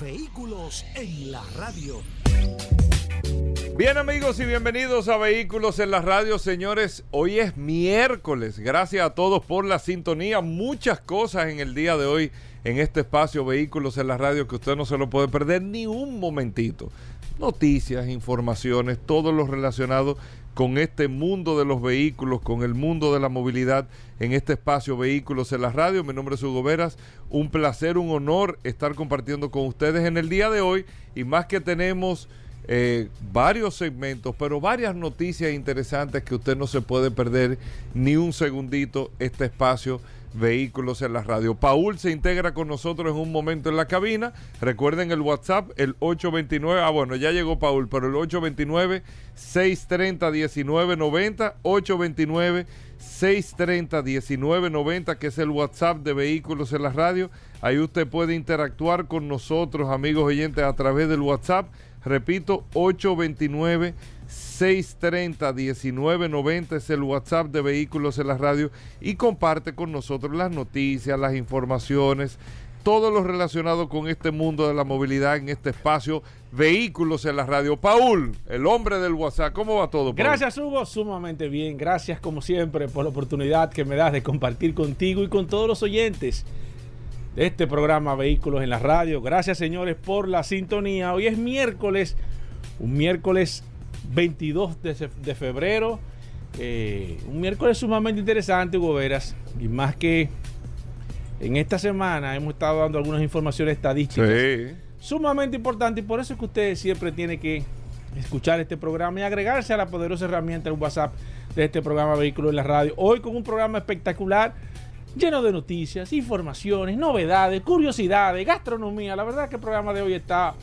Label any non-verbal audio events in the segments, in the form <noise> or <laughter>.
Vehículos en la radio. Bien amigos y bienvenidos a Vehículos en la radio, señores. Hoy es miércoles. Gracias a todos por la sintonía. Muchas cosas en el día de hoy en este espacio Vehículos en la radio que usted no se lo puede perder ni un momentito. Noticias, informaciones, todo lo relacionado con este mundo de los vehículos, con el mundo de la movilidad en este espacio Vehículos en la Radio. Mi nombre es Hugo Veras. Un placer, un honor estar compartiendo con ustedes en el día de hoy. Y más que tenemos eh, varios segmentos, pero varias noticias interesantes que usted no se puede perder ni un segundito este espacio Vehículos en la Radio. Paul se integra con nosotros en un momento en la cabina. Recuerden el WhatsApp, el 829. Ah, bueno, ya llegó Paul, pero el 829-630-1990. 829-630-1990, que es el WhatsApp de Vehículos en la Radio. Ahí usted puede interactuar con nosotros, amigos oyentes, a través del WhatsApp. Repito, 829 630-1990 es el WhatsApp de Vehículos en la Radio y comparte con nosotros las noticias, las informaciones, todo lo relacionado con este mundo de la movilidad en este espacio Vehículos en la Radio. Paul, el hombre del WhatsApp, ¿cómo va todo? Gracias Hugo, sumamente bien. Gracias como siempre por la oportunidad que me das de compartir contigo y con todos los oyentes de este programa Vehículos en la Radio. Gracias señores por la sintonía. Hoy es miércoles, un miércoles 22 de, de febrero. Eh, un miércoles sumamente interesante, Hugo Veras. Y más que en esta semana hemos estado dando algunas informaciones estadísticas Sí. sumamente importantes. Y por eso es que usted siempre tiene que escuchar este programa y agregarse a la poderosa herramienta del WhatsApp de este programa Vehículos en la Radio. Hoy con un programa espectacular. Lleno de noticias, informaciones, novedades, curiosidades, gastronomía. La verdad que el programa de hoy está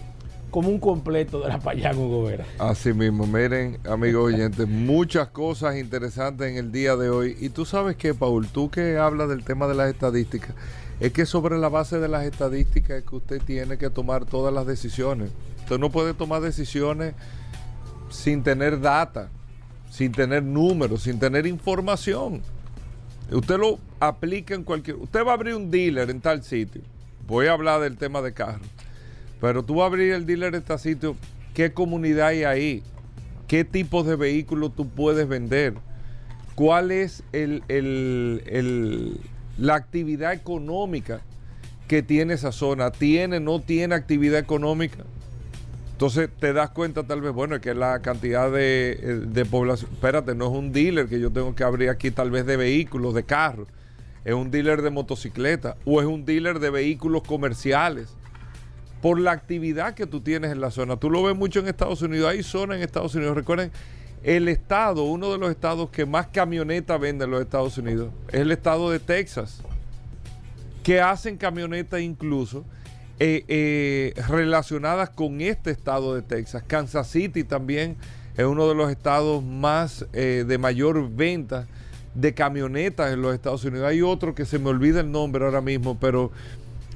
como un completo de la Payán Hugo Vera. Así mismo, miren, amigos oyentes, muchas cosas interesantes en el día de hoy. Y tú sabes que, Paul, tú que hablas del tema de las estadísticas, es que sobre la base de las estadísticas es que usted tiene que tomar todas las decisiones. Usted no puede tomar decisiones sin tener data, sin tener números, sin tener información. Usted lo aplica en cualquier... Usted va a abrir un dealer en tal sitio. Voy a hablar del tema de carros. Pero tú vas a abrir el dealer en este sitio, ¿qué comunidad hay ahí? ¿Qué tipos de vehículos tú puedes vender? ¿Cuál es el, la actividad económica que tiene esa zona? ¿Tiene, no tiene actividad económica? Entonces te das cuenta tal vez, bueno, que la cantidad de, eh, de población, espérate, no es un dealer que yo tengo que abrir aquí tal vez de vehículos, de carros, es un dealer de motocicleta o es un dealer de vehículos comerciales por la actividad que tú tienes en la zona. Tú lo ves mucho en Estados Unidos, hay zonas en Estados Unidos. Recuerden, el estado, uno de los estados que más camionetas vende en los Estados Unidos, es el estado de Texas, que hacen camionetas incluso eh, eh, relacionadas con este estado de Texas. Kansas City también es uno de los estados más eh, de mayor venta de camionetas en los Estados Unidos. Hay otro que se me olvida el nombre ahora mismo, pero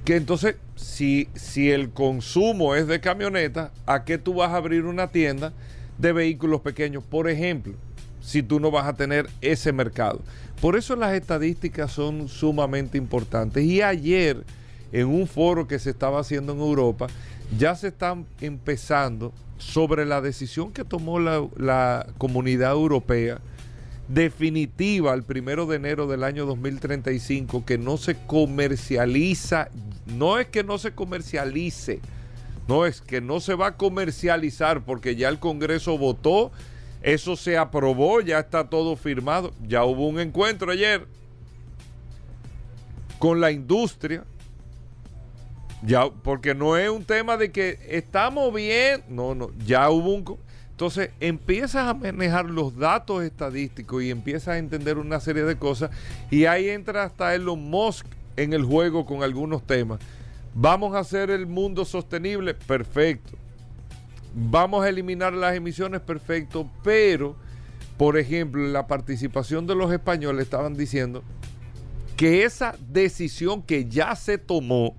que entonces, si, si el consumo es de camionetas, ¿a qué tú vas a abrir una tienda de vehículos pequeños? Por ejemplo, si tú no vas a tener ese mercado. Por eso las estadísticas son sumamente importantes. Y ayer, en un foro que se estaba haciendo en Europa, ya se están empezando sobre la decisión que tomó la, la comunidad europea definitiva el primero de enero del año 2035 que no se comercializa, no es que no se comercialice, no es que no se va a comercializar porque ya el Congreso votó, eso se aprobó, ya está todo firmado, ya hubo un encuentro ayer con la industria, ya, porque no es un tema de que estamos bien, no, no, ya hubo un... Entonces empiezas a manejar los datos estadísticos y empiezas a entender una serie de cosas y ahí entra hasta Elon Musk en el juego con algunos temas. Vamos a hacer el mundo sostenible, perfecto. Vamos a eliminar las emisiones, perfecto. Pero, por ejemplo, la participación de los españoles estaban diciendo que esa decisión que ya se tomó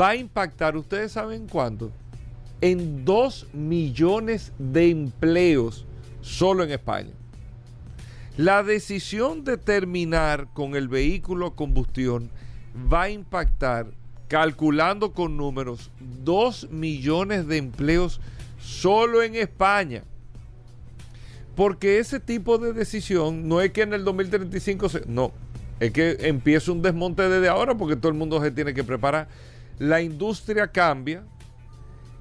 va a impactar, ustedes saben cuánto, en 2 millones de empleos solo en España. La decisión de terminar con el vehículo a combustión va a impactar, calculando con números, 2 millones de empleos solo en España. Porque ese tipo de decisión no es que en el 2035 se... No, es que empieza un desmonte desde ahora porque todo el mundo se tiene que preparar. La industria cambia,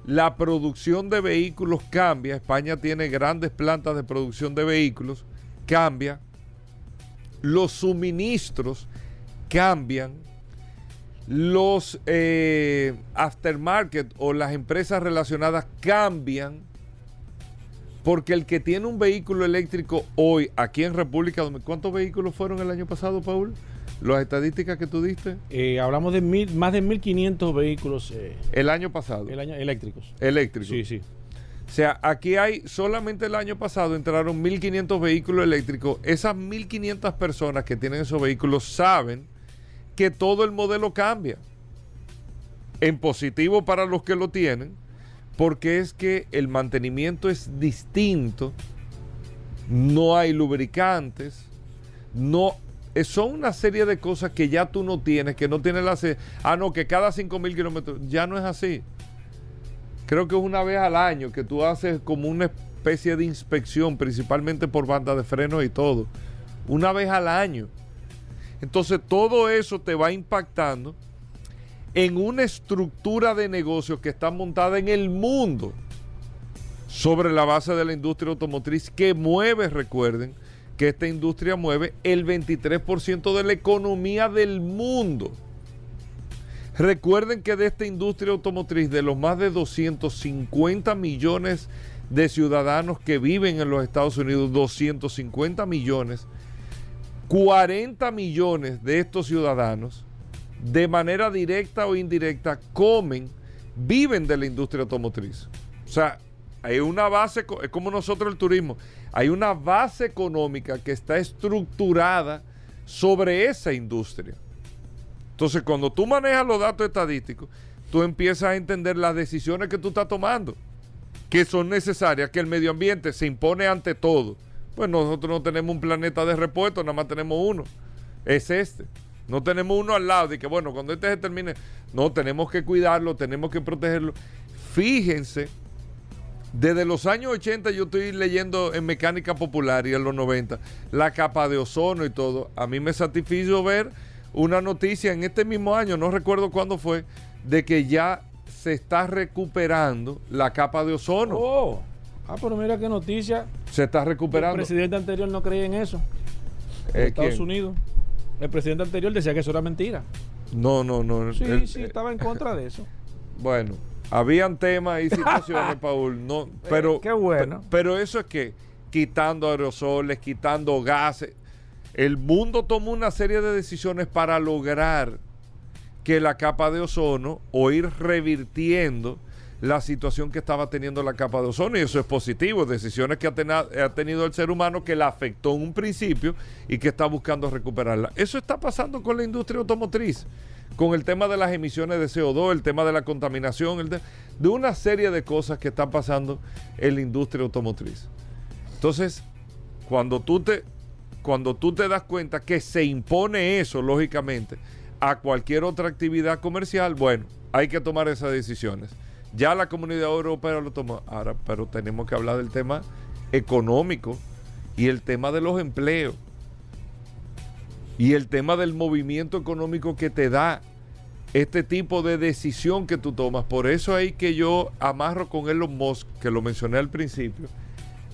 la producción de vehículos cambia. España tiene grandes plantas de producción de vehículos, cambia. Los suministros cambian. Los eh, aftermarket o las empresas relacionadas cambian. Porque el que tiene un vehículo eléctrico hoy aquí en República Dominicana, ¿cuántos vehículos fueron el año pasado, Paul? Las estadísticas que tú diste. Eh, hablamos de mil, más de 1.500 vehículos. Eh, el año pasado. El año eléctricos. Eléctricos. Sí, sí. O sea, aquí hay, solamente el año pasado entraron 1.500 vehículos eléctricos. Esas 1.500 personas que tienen esos vehículos saben que todo el modelo cambia. En positivo para los que lo tienen, porque es que el mantenimiento es distinto, no hay lubricantes, no son una serie de cosas que ya tú no tienes, que no tienes la... Ah, no, que cada 5 mil kilómetros, ya no es así. Creo que es una vez al año que tú haces como una especie de inspección, principalmente por banda de freno y todo. Una vez al año. Entonces todo eso te va impactando en una estructura de negocios que está montada en el mundo sobre la base de la industria automotriz que mueve, recuerden, que esta industria mueve el 23% de la economía del mundo. Recuerden que de esta industria automotriz, de los más de 250 millones de ciudadanos que viven en los Estados Unidos, 250 millones, 40 millones de estos ciudadanos, de manera directa o indirecta, comen, viven de la industria automotriz. O sea, hay una base, es como nosotros el turismo, hay una base económica que está estructurada sobre esa industria. Entonces, cuando tú manejas los datos estadísticos, tú empiezas a entender las decisiones que tú estás tomando, que son necesarias, que el medio ambiente se impone ante todo. Pues nosotros no tenemos un planeta de repuesto, nada más tenemos uno. Es este. No tenemos uno al lado de que, bueno, cuando este se termine, no, tenemos que cuidarlo, tenemos que protegerlo. Fíjense desde los años 80 yo estoy leyendo en mecánica popular y en los 90 la capa de ozono y todo. A mí me satisfizo ver una noticia en este mismo año, no recuerdo cuándo fue, de que ya se está recuperando la capa de ozono. Oh, ah, pero mira qué noticia. Se está recuperando. El presidente anterior no creía en eso. En eh, Estados Unidos. El presidente anterior decía que eso era mentira. No, no, no. Sí, sí, estaba en contra de eso. <laughs> Bueno, habían temas y situaciones, <laughs> Paul, no, eh, pero, qué bueno. pero eso es que quitando aerosoles, quitando gases, el mundo tomó una serie de decisiones para lograr que la capa de ozono o ir revirtiendo la situación que estaba teniendo la capa de ozono y eso es positivo, decisiones que ha, tenido el ser humano que la afectó en un principio y que está buscando recuperarla. Eso está pasando con la industria automotriz con el tema de las emisiones de CO2, el tema de la contaminación, de, una serie de cosas que están pasando en la industria automotriz. Entonces, cuando tú te, cuando tú te das cuenta que se impone eso, lógicamente, a cualquier otra actividad comercial, bueno, hay que tomar esas decisiones. Ya la comunidad europea lo tomó. Ahora, pero tenemos que hablar del tema económico y el tema de los empleos y el tema del movimiento económico que te da este tipo de decisión que tú tomas. Por eso hay que yo amarro con Elon Musk, que lo mencioné al principio,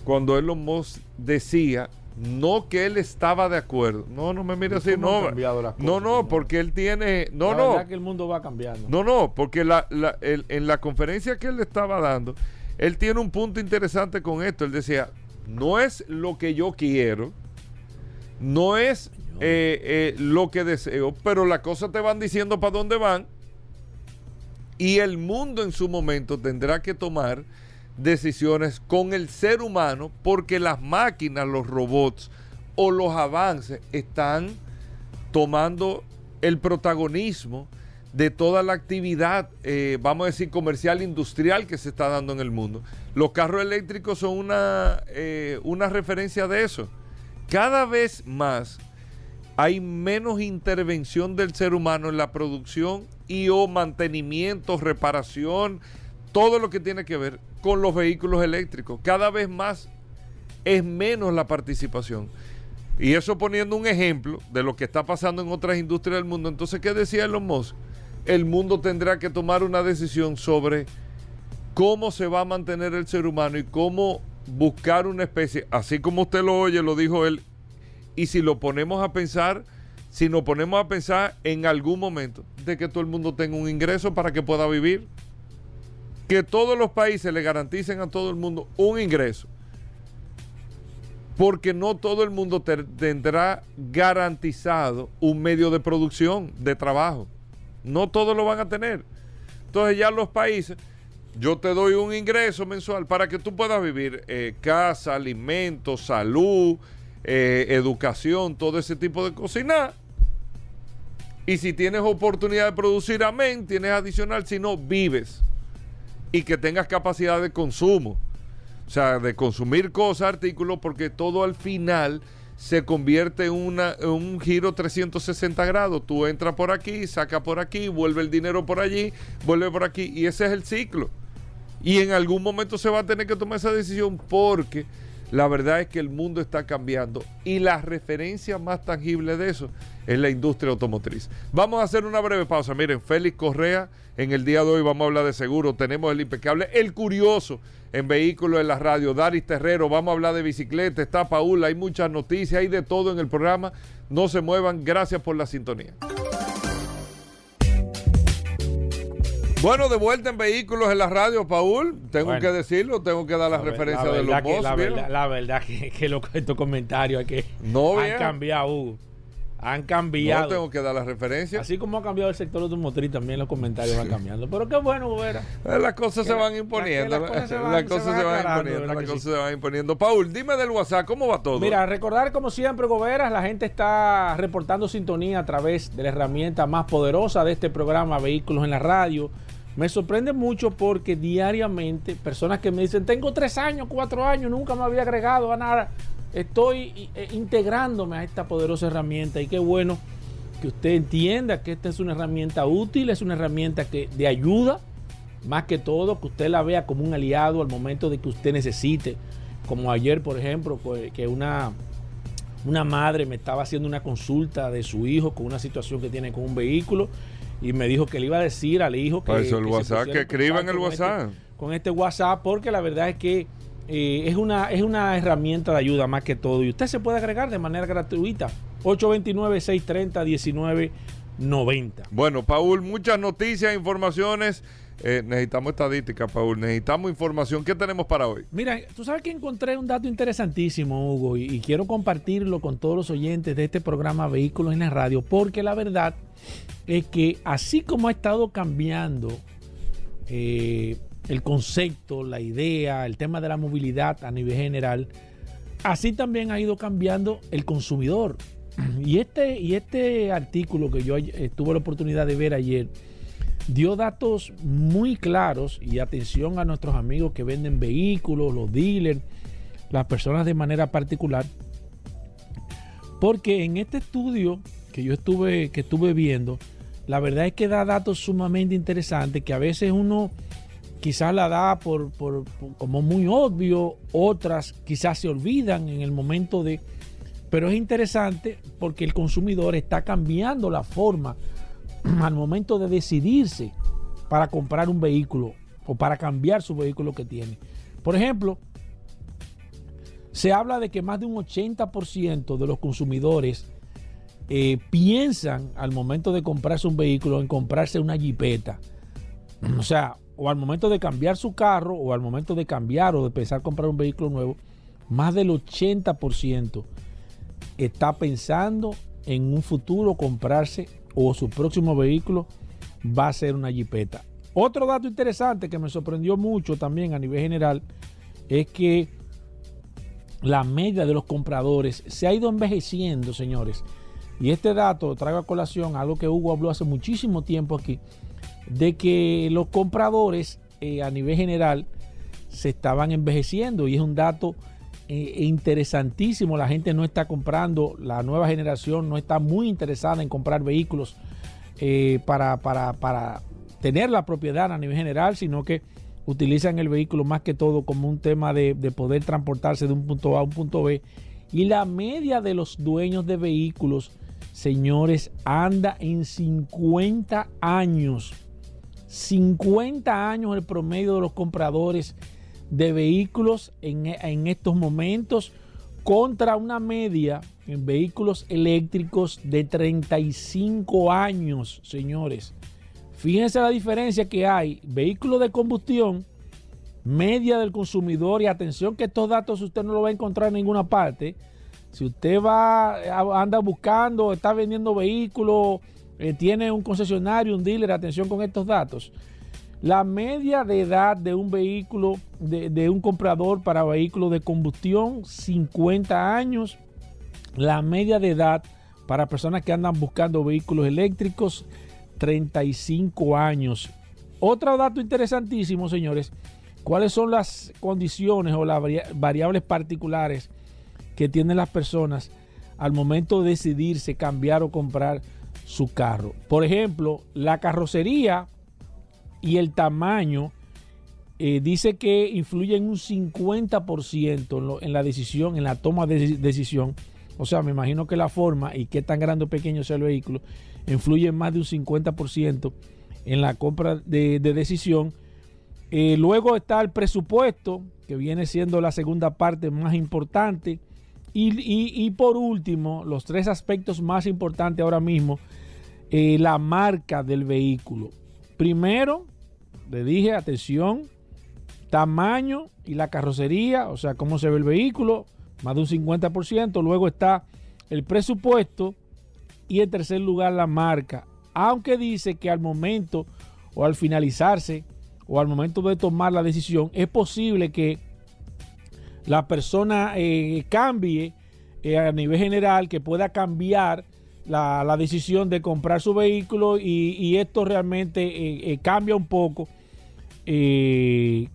cuando Elon Musk decía no que él estaba de acuerdo. No, no me mire así. No, no, no, porque él tiene. No, la no. que el mundo va cambiando. No, no, porque la, en la conferencia que él le estaba dando, él tiene un punto interesante con esto. Él decía: no es lo que yo quiero, no es eh, eh, lo que deseo, pero las cosas te van diciendo para dónde van. Y el mundo en su momento tendrá que tomar decisiones con el ser humano porque las máquinas, los robots o los avances están tomando el protagonismo de toda la actividad, eh, vamos a decir, comercial, industrial que se está dando en el mundo. Los carros eléctricos son una, eh, una referencia de eso. Cada vez más hay menos intervención del ser humano en la producción y o mantenimiento, reparación, todo lo que tiene que ver con los vehículos eléctricos. Cada vez más es menos la participación. Y eso poniendo un ejemplo de lo que está pasando en otras industrias del mundo. Entonces, ¿qué decía Elon Musk? El mundo tendrá que tomar una decisión sobre cómo se va a mantener el ser humano y cómo buscar una especie, así como usted lo oye, lo dijo él, y si lo ponemos a pensar, si nos ponemos a pensar en algún momento de que todo el mundo tenga un ingreso para que pueda vivir, que todos los países le garanticen a todo el mundo un ingreso porque no todo el mundo tendrá garantizado un medio de producción, de trabajo. No todos lo van a tener. Entonces ya los países, yo te doy un ingreso mensual para que tú puedas vivir eh, casa, alimentos, salud, eh, educación, todo ese tipo de. Y Y si tienes oportunidad de producir, amén, tienes adicional, si no, vives. Y que tengas capacidad de consumo. O sea, de consumir cosas, artículos, porque todo al final se convierte en, una, un giro 360 grados. Tú entras por aquí, saca por aquí, vuelve el dinero por allí, vuelve por aquí, y ese es el ciclo. Y en algún momento se va a tener que tomar esa decisión porque la verdad es que el mundo está cambiando y la referencia más tangible de eso es la industria automotriz. Vamos a hacer una breve pausa. Miren, Félix Correa, en el día de hoy vamos a hablar de seguro. Tenemos el impecable, el curioso en vehículos en la radio. Daris Terrero, vamos a hablar de bicicleta. Está Paula, hay muchas noticias, hay de todo en el programa. No se muevan. Gracias por la sintonía. Bueno, de vuelta en vehículos en la radio, Paul. Tengo que decirlo, tengo que dar la, referencia de los que, la, verdad, la, verdad, que, que estos comentarios que no, han cambiado, Hugo. Han cambiado. No tengo que dar la referencia. Así como ha cambiado el sector automotriz, también los comentarios van cambiando. Pero qué bueno, Gobera. Eh, las cosas se van imponiendo. Las cosas se van, imponiendo. Las cosas se van imponiendo. Paul, dime del WhatsApp, ¿cómo va todo? Mira, recordar como siempre, Goberas, la gente está reportando sintonía a través de la herramienta más poderosa de este programa, Vehículos en la Radio me sorprende mucho porque diariamente personas que me dicen, tengo tres años, cuatro años, nunca me había agregado a nada, estoy eh, integrándome a esta poderosa herramienta y qué bueno que usted entienda que esta es una herramienta útil, es una herramienta que, de ayuda, más que todo, que usted la vea como un aliado al momento de que usted necesite. Como ayer, por ejemplo, que una, una madre me estaba haciendo una consulta de su hijo con una situación que tiene con un vehículo y me dijo que le iba a decir al hijo que, eso el WhatsApp, que escriban el este WhatsApp. Este, con este WhatsApp, porque la verdad es que eh, es, una, es una herramienta de ayuda más que todo. Y usted se puede agregar de manera gratuita. 829-630-1990. Bueno, Paul, muchas noticias, informaciones. Eh, necesitamos estadística, Paul. Necesitamos información. ¿Qué tenemos para hoy? Mira, tú sabes que encontré un dato interesantísimo, Hugo, y, quiero compartirlo con todos los oyentes de este programa Vehículos en la Radio, porque la verdad es que así como ha estado cambiando eh, el concepto, la idea, el tema de la movilidad a nivel general, así también ha ido cambiando el consumidor. <clears throat> Y este, y este artículo que yo eh, tuve la oportunidad de ver ayer dio datos muy claros y atención a nuestros amigos que venden vehículos, los dealers, las personas de manera particular, porque en este estudio que yo estuve, que estuve viendo, la verdad es que da datos sumamente interesantes que a veces uno quizás la da por, como muy obvio, otras quizás se olvidan en el momento de... Pero es interesante porque el consumidor está cambiando la forma al momento de decidirse para comprar un vehículo o para cambiar su vehículo que tiene. Por ejemplo, se habla de que más de un 80% de los consumidores eh, piensan al momento de comprarse un vehículo en comprarse una jipeta. O sea, o al momento de cambiar su carro o al momento de cambiar o de pensar comprar un vehículo nuevo, más del 80% está pensando en un futuro comprarse o su próximo vehículo va a ser una jipeta. Otro dato interesante que me sorprendió mucho también a nivel general es que la media de los compradores se ha ido envejeciendo, señores. Y este dato traigo a colación algo que Hugo habló hace muchísimo tiempo aquí, de que los compradores eh, a nivel general se estaban envejeciendo y es un dato eh, interesantísimo. La gente no está comprando, la nueva generación no está muy interesada en comprar vehículos eh, para, para tener la propiedad a nivel general, sino que utilizan el vehículo más que todo como un tema de, poder transportarse de un punto A a un punto B. Y la media de los dueños de vehículos, señores, anda en 50 años. 50 años el promedio de los compradores de vehículos en, en estos momentos contra una media en vehículos eléctricos de 35 años, señores. Fíjense la diferencia que hay. Vehículos de combustión, media del consumidor y atención que estos datos usted no lo va a encontrar en ninguna parte. Si usted va, anda buscando, está vendiendo vehículos, eh, tiene un concesionario, un dealer, atención con estos datos. La media de edad de un vehículo, de, un comprador para vehículos de combustión, 50 años. La media de edad para personas que andan buscando vehículos eléctricos, 35 años. Otro dato interesantísimo, señores, cuáles son las condiciones o las variables particulares que tienen las personas al momento de decidirse cambiar o comprar su carro. Por ejemplo, la carrocería y el tamaño eh, dice que influyen un 50% en, en, la decisión, en la toma de decisión. O sea, me imagino que la forma y qué tan grande o pequeño sea el vehículo influye más de un 50% en la compra de, decisión. Eh, luego está el presupuesto, que viene siendo la segunda parte más importante. Y, por último, los tres aspectos más importantes ahora mismo, eh, la marca del vehículo. Primero, le dije, atención, tamaño y la carrocería, o sea, cómo se ve el vehículo, más de un 50%. Luego está el presupuesto y en tercer lugar la marca. Aunque dice que al momento o al finalizarse o al momento de tomar la decisión es posible que la persona eh, cambie eh, a nivel general, que pueda cambiar la, decisión de comprar su vehículo y, esto realmente eh, cambia un poco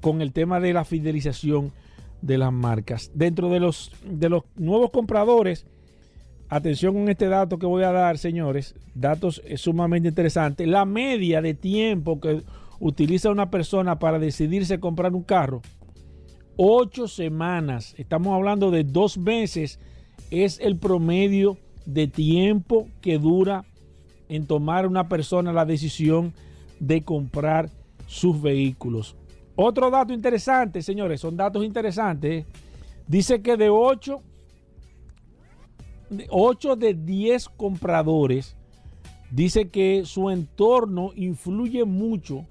con el tema de la fidelización de las marcas. Dentro de los, de los nuevos compradores, Atención con este dato que voy a dar, señores. Datos sumamente interesantes. La media de tiempo que utiliza una persona para decidirse comprar un carro. Ocho semanas. Estamos hablando de dos meses. Es el promedio de tiempo que dura en tomar una persona la decisión de comprar sus vehículos. Otro dato interesante, señores, son datos interesantes. Dice que de 8 8 de 10 compradores dice que su entorno influye mucho,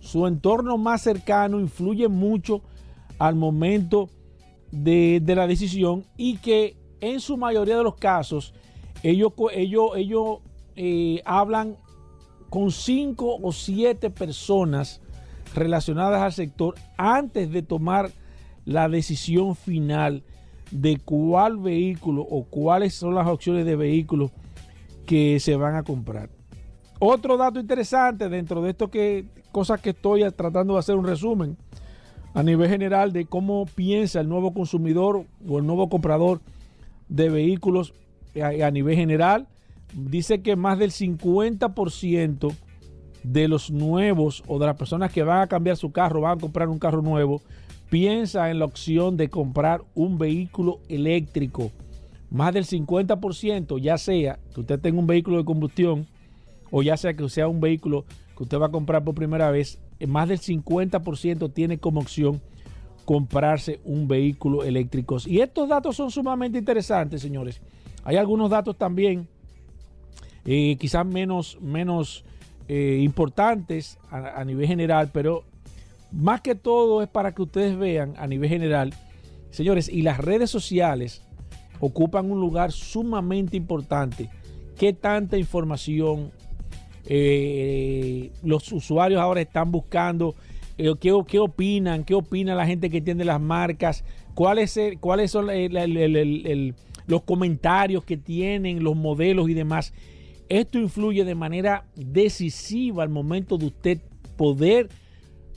su entorno más cercano influye mucho al momento de, la decisión y que en su mayoría de los casos ellos, ellos, ellos eh, hablan con 5 o 7 personas relacionadas al sector antes de tomar la decisión final de cuál vehículo o cuáles son las opciones de vehículos que se van a comprar. Otro dato interesante dentro de esto que cosas que estoy tratando de hacer un resumen a nivel general de cómo piensa el nuevo consumidor o el nuevo comprador de vehículos a, nivel general. Dice que más del 50% de los nuevos o de las personas que van a cambiar su carro, van a comprar un carro nuevo, piensa en la opción de comprar un vehículo eléctrico. Más del 50%, ya sea que usted tenga un vehículo de combustión o ya sea que sea un vehículo que usted va a comprar por primera vez, eh, más del 50% tiene como opción comprarse un vehículo eléctrico. Y estos datos son sumamente interesantes, señores. Hay algunos datos también, eh, quizás menos, menos eh, importantes a, nivel general, pero más que todo es para que ustedes vean a nivel general, señores, y las redes sociales ocupan un lugar sumamente importante. ¿Qué tanta información Eh, los usuarios ahora están buscando ¿qué, opinan, qué opina la gente que tiene las marcas, cuáles, cuáles son el- los comentarios que tienen, los modelos y demás. Esto influye de manera decisiva al momento de usted poder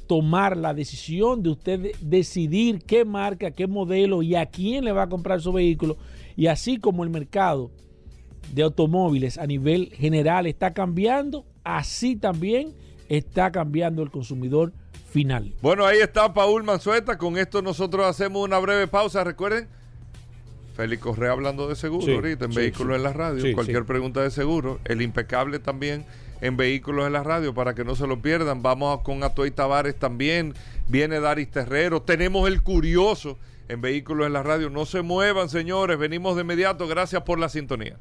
tomar la decisión de usted de- decidir qué marca, qué modelo y a quién le va a comprar su vehículo. Y así como el mercado de automóviles a nivel general está cambiando, así también está cambiando el consumidor final. Bueno, ahí está Paul Manzueta. Con esto nosotros hacemos una breve pausa. Recuerden, Félix Correa hablando de seguro Sí, ahorita en sí, Vehículos sí. en la Radio. Cualquier pregunta de seguro. El impecable también en Vehículos en la Radio para que no se lo pierdan. Vamos con Atoy Tavares también. Viene Daris Terrero. Tenemos el curioso en Vehículos en la Radio. No se muevan, señores. Venimos de inmediato. Gracias por la sintonía.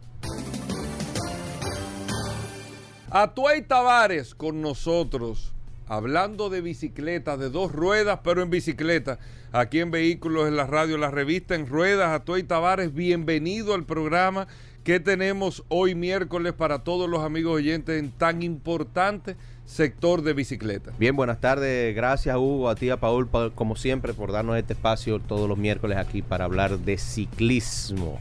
Atuay Tavares con nosotros, hablando de bicicleta, de dos ruedas, pero en bicicleta. Aquí en Vehículos en la Radio, la revista en ruedas. Atuay Tavares, bienvenido al programa que tenemos hoy miércoles para todos los amigos oyentes en tan importante sector de bicicleta. Bien, buenas tardes. Gracias, Hugo, a ti, a Paul, pa- como siempre, por darnos este espacio todos los miércoles aquí para hablar de ciclismo.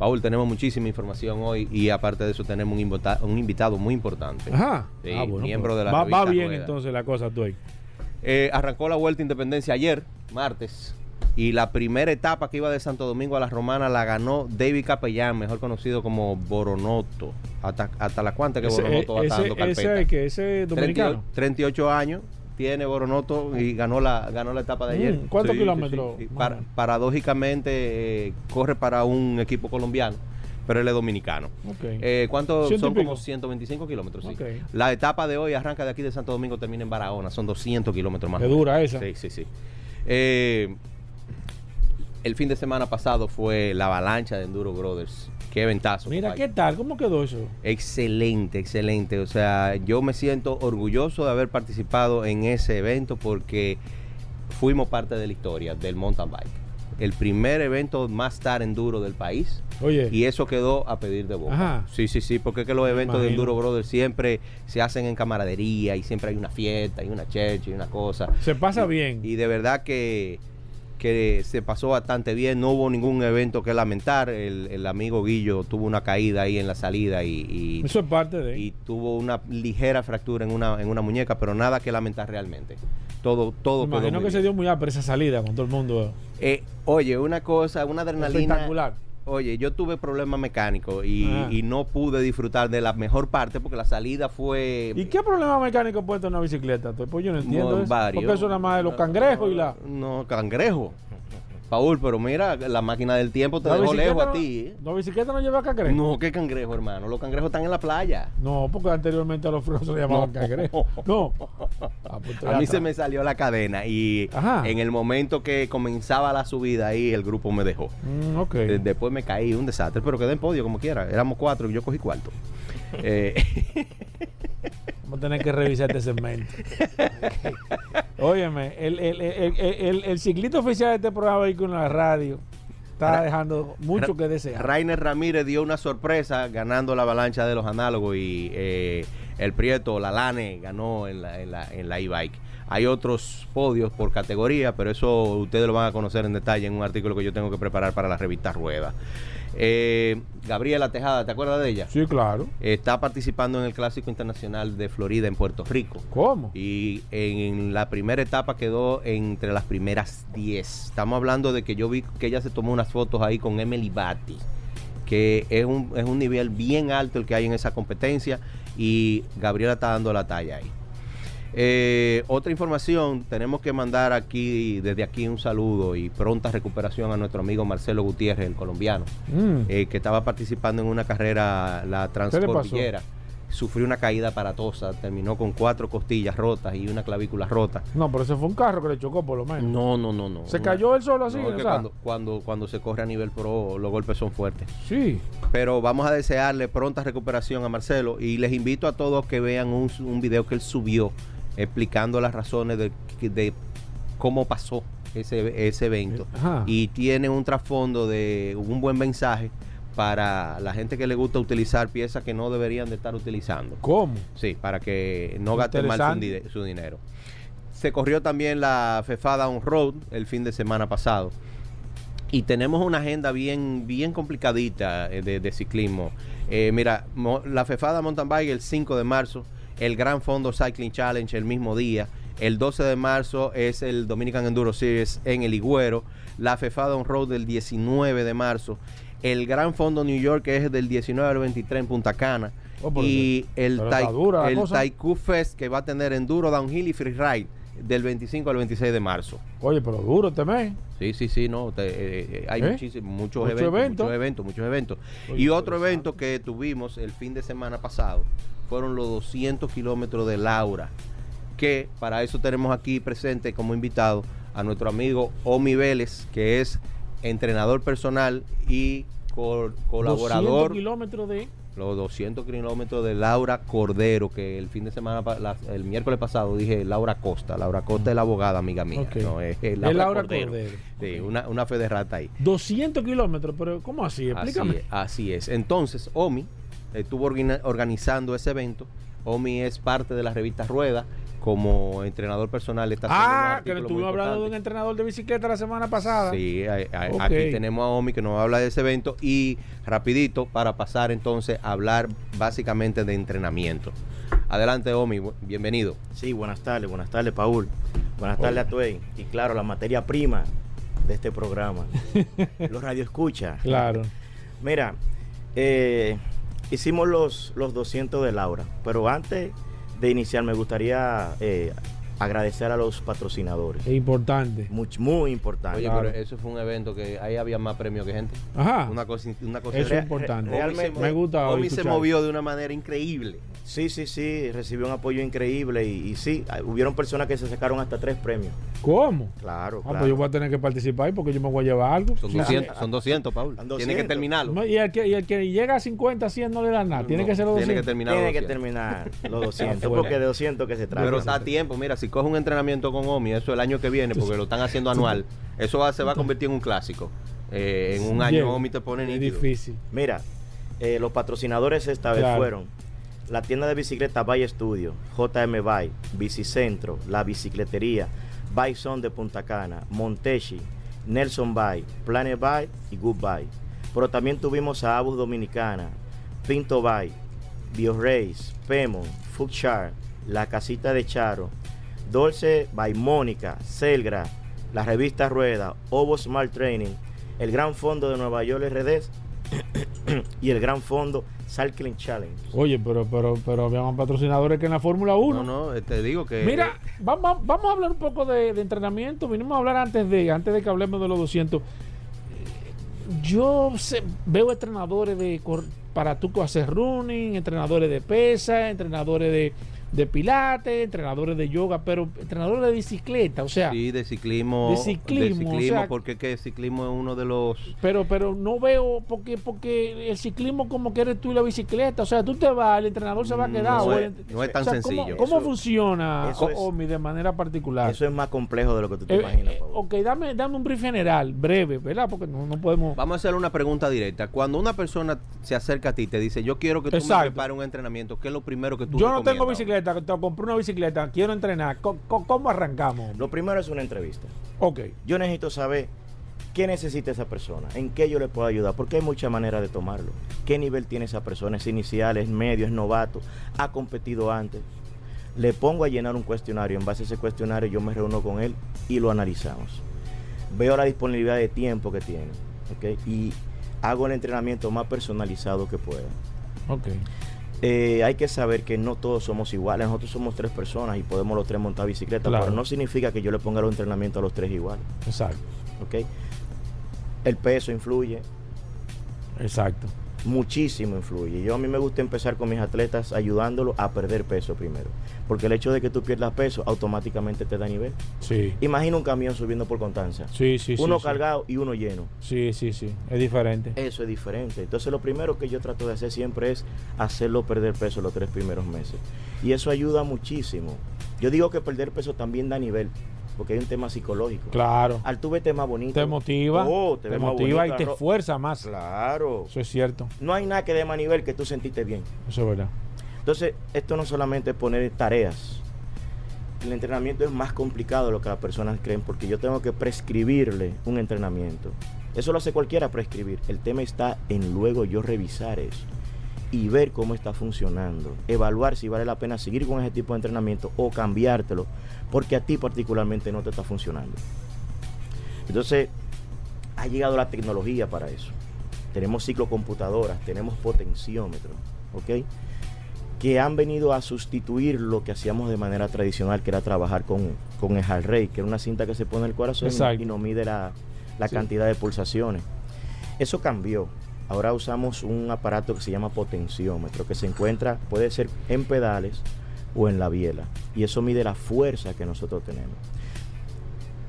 Paul, tenemos muchísima información hoy y aparte de eso tenemos un, invita- un invitado muy importante. Ajá. Sí, Ah, bueno, miembro pues de la va, va bien Rueda. entonces la cosa, ahí. Eh, arrancó la Vuelta a Independencia ayer, martes, y la primera etapa que iba de Santo Domingo a la Romana la ganó David Capellán, mejor conocido como Boronoto. Hasta, hasta la cuanta que Ese, Boronoto va ese, dando carpeta. ese, que ese dominicano. 38, 38 años tiene Boronoto y ganó la ganó la etapa de ayer. Mm, ¿cuántos kilómetros, para- paradójicamente eh, corre para un equipo colombiano, pero él es dominicano. Eh, ¿Cuántos Ciento son? Como 125 kilómetros. La etapa de hoy arranca de aquí de Santo Domingo, termina en Barahona, son 200 kilómetros más. Qué dura esa. Sí, sí, sí. Eh, el fin de semana pasado fue la avalancha de Enduro Brothers. Qué ventazo. Mira. ¿qué tal? ¿Cómo quedó eso? Excelente, excelente. O sea, yo me siento orgulloso de haber participado en ese evento porque fuimos parte de la historia del mountain bike. El primer evento más tar enduro del país. Oye, Y eso quedó a pedir de boca. Ajá. Sí, sí, sí, porque es que los eventos de. Enduro Brothers siempre se hacen en camaradería y siempre hay una fiesta y una checha y una cosa. se pasa Y- bien. Y de verdad que, que se pasó bastante bien. No hubo ningún evento que lamentar. El, el amigo Guillo tuvo una caída ahí en la salida y, y- eso es parte de. y tuvo una ligera fractura en una, en una muñeca, pero nada que lamentar realmente. Todo, todo Me quedó imagino que se dio muy ápera esa salida con todo el mundo. Eh, oye, una cosa, una adrenalina. Espectacular. Oye, yo tuve problemas mecánicos y, Ah. y no pude disfrutar de la mejor parte porque la salida fue. ¿Y qué problema mecánico puede tener una bicicleta? Pues yo no entiendo Mo- eso. Porque eso nada más de los cangrejos y la. No, cangrejo. Paul, pero mira, la máquina del tiempo te la dejó lejos a ti. ¿eh? ¿La bicicleta no lleva cangrejo? No, ¿qué cangrejo, hermano? Los cangrejos están en la playa. No, porque anteriormente a los fríos se le llamaban No. cangrejo. No. <laughs> Ah, pues A mí se me salió la cadena y Ajá. en el momento que comenzaba la subida ahí, el grupo me dejó. Mm, ok. De- Después me caí, un desastre, pero quedé en podio como quiera. Éramos cuatro y yo cogí cuarto. <laughs> Eh, <laughs> Vamos a tener que revisar este segmento. <laughs> Óyeme, el, el, el, el, el- el ciclista oficial de este programa ahí con la radio está dejando mucho que desear. Rainer Ramírez dio una sorpresa ganando la avalancha de los análogos y eh, el Prieto, la Lane, ganó en la en la en la e-bike. Hay otros podios por categoría, pero eso ustedes lo van a conocer en detalle en un artículo que yo tengo que preparar para la revista Rueda. Eh, Gabriela Tejada, ¿te acuerdas de ella? Sí, claro. Está participando en el Clásico Internacional de Florida en Puerto Rico. ¿Cómo? Y en la primera etapa quedó entre las primeras 10. Estamos hablando de que yo vi que ella se tomó unas fotos ahí con Emily Batty, que es un, es un nivel bien alto el que hay en esa competencia y Gabriela está dando la talla ahí. Eh, otra información, tenemos que mandar aquí, desde aquí un saludo y pronta recuperación a nuestro amigo Marcelo Gutiérrez, el colombiano, Mm. eh, que estaba participando en una carrera, la Transcordillera. Sufrió una caída aparatosa, terminó con cuatro costillas rotas y una clavícula rota. No, pero ese fue un carro que le chocó por lo menos. No, no, no, no. ¿Se cayó él solo así? No, o sea? cuando, cuando, cuando se corre a nivel pro, los golpes son fuertes. Sí. Pero vamos a desearle pronta recuperación a Marcelo y les invito a todos que vean un, un video que él subió explicando las razones de, de cómo pasó ese, ese evento. Ajá. Y tiene un trasfondo de un buen mensaje para la gente que le gusta utilizar piezas que no deberían de estar utilizando. ¿Cómo? Sí, para que no gasten mal su, dinero. Se corrió también la FEFADA On Road el fin de semana pasado. Y tenemos una agenda bien, bien complicadita eh, de, de ciclismo. Eh, mira, mo- la FEFADA Mountain Bike el 5 de marzo, el Gran Fondo Cycling Challenge el mismo día. El 12 de marzo es el Dominican Enduro Series en el Higüero. La FEFADA On Road del 19 de marzo. El Gran Fondo New York es del 19 al 23 en Punta Cana. Oh, y el, Tai- el. Taikoo Fest que va a tener Enduro Downhill y Freeride del 25 al 26 de marzo. Oye, pero duro este mes. Sí, sí, sí, no, te- eh, eh, hay ¿Eh? muchísimos, muchos Mucho eventos, evento. muchos eventos, muchos eventos. Oye, y otro evento que tuvimos el fin de semana pasado fueron los 200 kilómetros de Laura, que para eso tenemos aquí presente como invitado a nuestro amigo Omi Vélez, que es entrenador personal y co- 200 colaborador kilómetros de. Los 200 kilómetros de Laura Cordero, que el fin de semana, la- el miércoles pasado dije Laura Costa. Laura Costa es la abogada, amiga mía. No, es, es Es Laura, Cordero. Cordero. Sí, una, una fe de rata ahí. 200 kilómetros, pero ¿cómo así? Así Explícame. es, así es. Entonces, OMI estuvo organizando ese evento. OMI es parte de la revista Rueda como entrenador personal. Está Ah, que estuvimos hablando de un entrenador de bicicleta la semana pasada. Sí, a- a- Ok. aquí tenemos a Omi que nos habla de ese evento y rapidito para pasar entonces a hablar básicamente de entrenamiento. Adelante Omi, bienvenido. Sí, buenas tardes, buenas tardes, Paul. Buenas tardes a Tuey. Y claro, la materia prima de este programa. <laughs> Los radioescucha. Claro. Mira, eh, hicimos los, los 200 de Laura, pero antes de iniciar me gustaría eh, agradecer a los patrocinadores. Es importante. Muy, muy importante. Oye, Claro. pero eso fue un evento que ahí había más premios que gente. Ajá. Una cosa, una cosa Eso es importante. re- realmente- me gusta. Omi se movió de una manera increíble. Sí, sí, sí, recibió un apoyo increíble y, y sí, ah, hubieron personas que se sacaron hasta tres premios. ¿Cómo? Claro, Ah, claro. pues yo voy a tener que participar ahí porque yo me voy a llevar algo. Son Sí, 200, sí. son 200 Paul. Tiene que 200. terminarlo. No, Y el, que, y el que llega a 50, 100 no le dan nada. Tiene No, que ser los Tiene que 200. terminar Tiene los que 200. terminar los 200, <laughs> Afuera. porque de 200 que se trata. Pero está a tiempo, mira, si coge un entrenamiento con Omi, eso el año que viene, porque lo están haciendo anual, eso va- se va a convertir en un clásico. Eh, en un año. Omi te pone Es nítido. difícil. Mira, eh, los patrocinadores esta vez Claro. fueron la tienda de bicicleta Bike Studio, JM Bike, Bicicentro, La Bicicletería, Bike Zone de Punta Cana, Montechi, Nelson Bike, Planet Bike y Good Bike. Pero también tuvimos a Abus Dominicana, Pinto Bike, BioRace, Pemon, Foodchar, La Casita de Charo, Dolce by Mónica, Selgra, la revista Rueda, Ovo Smart Training, el Gran Fondo de Nueva York RD <clears throat> y el Gran Fondo Cycling Challenge. Oye, pero, pero, pero había más patrocinadores que en la Fórmula 1. No, no, eh, te digo que. Mira, va- vamos a hablar un poco de, de entrenamiento. Vinimos a hablar antes de, antes de que hablemos de los 200. Yo sé- veo entrenadores de para tú hacer running, entrenadores de pesa, entrenadores de, de pilates, entrenadores de yoga, pero entrenadores de bicicleta, o sea, Sí, de ciclismo. De ciclismo, o sea- porque que el ciclismo es uno de los. pero pero no veo porque porque el ciclismo como que eres tú y la bicicleta, o sea, tú te vas, el entrenador se va a No quedar. o es- el- no es tan o sea, sencillo. ¿Cómo, cómo Eso- funciona eso es- Omi de manera particular? Eso es más complejo de lo que tú te Eh, imaginas. eh, ok, dame, dame un brief general, breve, ¿verdad? Porque no, no podemos. Vamos a hacer una pregunta directa. Cuando una persona se acerca a ti y te dice, yo quiero que tú Exacto. me prepares un entrenamiento, ¿qué es lo primero que tú Yo no tengo recomiendas? Bicicleta, te compré una bicicleta, quiero entrenar. ¿Cómo, arrancamos? Lo primero es una entrevista. Ok, Yo necesito saber qué necesita esa persona, en qué yo le puedo ayudar, porque hay muchas maneras de tomarlo. ¿Qué nivel tiene esa persona? ¿Es inicial, es medio, es novato? ¿Ha competido antes? Le pongo a llenar un cuestionario. En base a ese cuestionario yo me reúno con él y lo analizamos. Veo la disponibilidad de tiempo que tiene. ¿ok? Y hago el entrenamiento más personalizado que pueda. ok. Eh, hay que saber que no todos somos iguales. Nosotros somos tres personas y podemos los tres montar bicicleta, Claro. pero no significa que yo le ponga los entrenamientos a los tres iguales. Exacto, ¿ok? El peso influye, exacto. Muchísimo influye. Yo a mí me gusta empezar con mis atletas ayudándolos a perder peso primero, porque el hecho de que tú pierdas peso automáticamente te da nivel. Sí, Imagina un camión subiendo por Constanza, sí, sí. uno sí. cargado y uno lleno. Sí, sí, sí. Es diferente. Eso es diferente. Entonces lo primero que yo trato de hacer siempre es hacerlo perder peso los tres primeros meses. Y eso ayuda muchísimo. Yo digo que perder peso también da nivel. Porque hay un tema psicológico. Claro. Al tú vete más bonito. Te motiva, Oh, te, motiva y bonita, te esfuerza más. Claro. Eso es cierto. No hay nada que dé más nivel que tú sentiste bien. Eso es verdad. Entonces, esto no solamente es poner tareas. El entrenamiento es más complicado de lo que las personas creen porque yo tengo que prescribirle un entrenamiento. Eso lo hace cualquiera prescribir. El tema está en luego yo revisar eso y ver cómo está funcionando. Evaluar si vale la pena seguir con ese tipo de entrenamiento o cambiártelo porque a ti particularmente no te está funcionando. Entonces, ha llegado la tecnología para eso. Tenemos ciclocomputadoras, tenemos potenciómetros, ¿ok? Que han venido a sustituir lo que hacíamos de manera tradicional, que era trabajar con, con el heart rate, que era una cinta que se pone en el corazón y- Exacto. y nos mide la, la Sí. cantidad de pulsaciones. Eso cambió. Ahora usamos un aparato que se llama potenciómetro, que se encuentra, puede ser en pedales o en la biela. Y eso mide la fuerza que nosotros tenemos.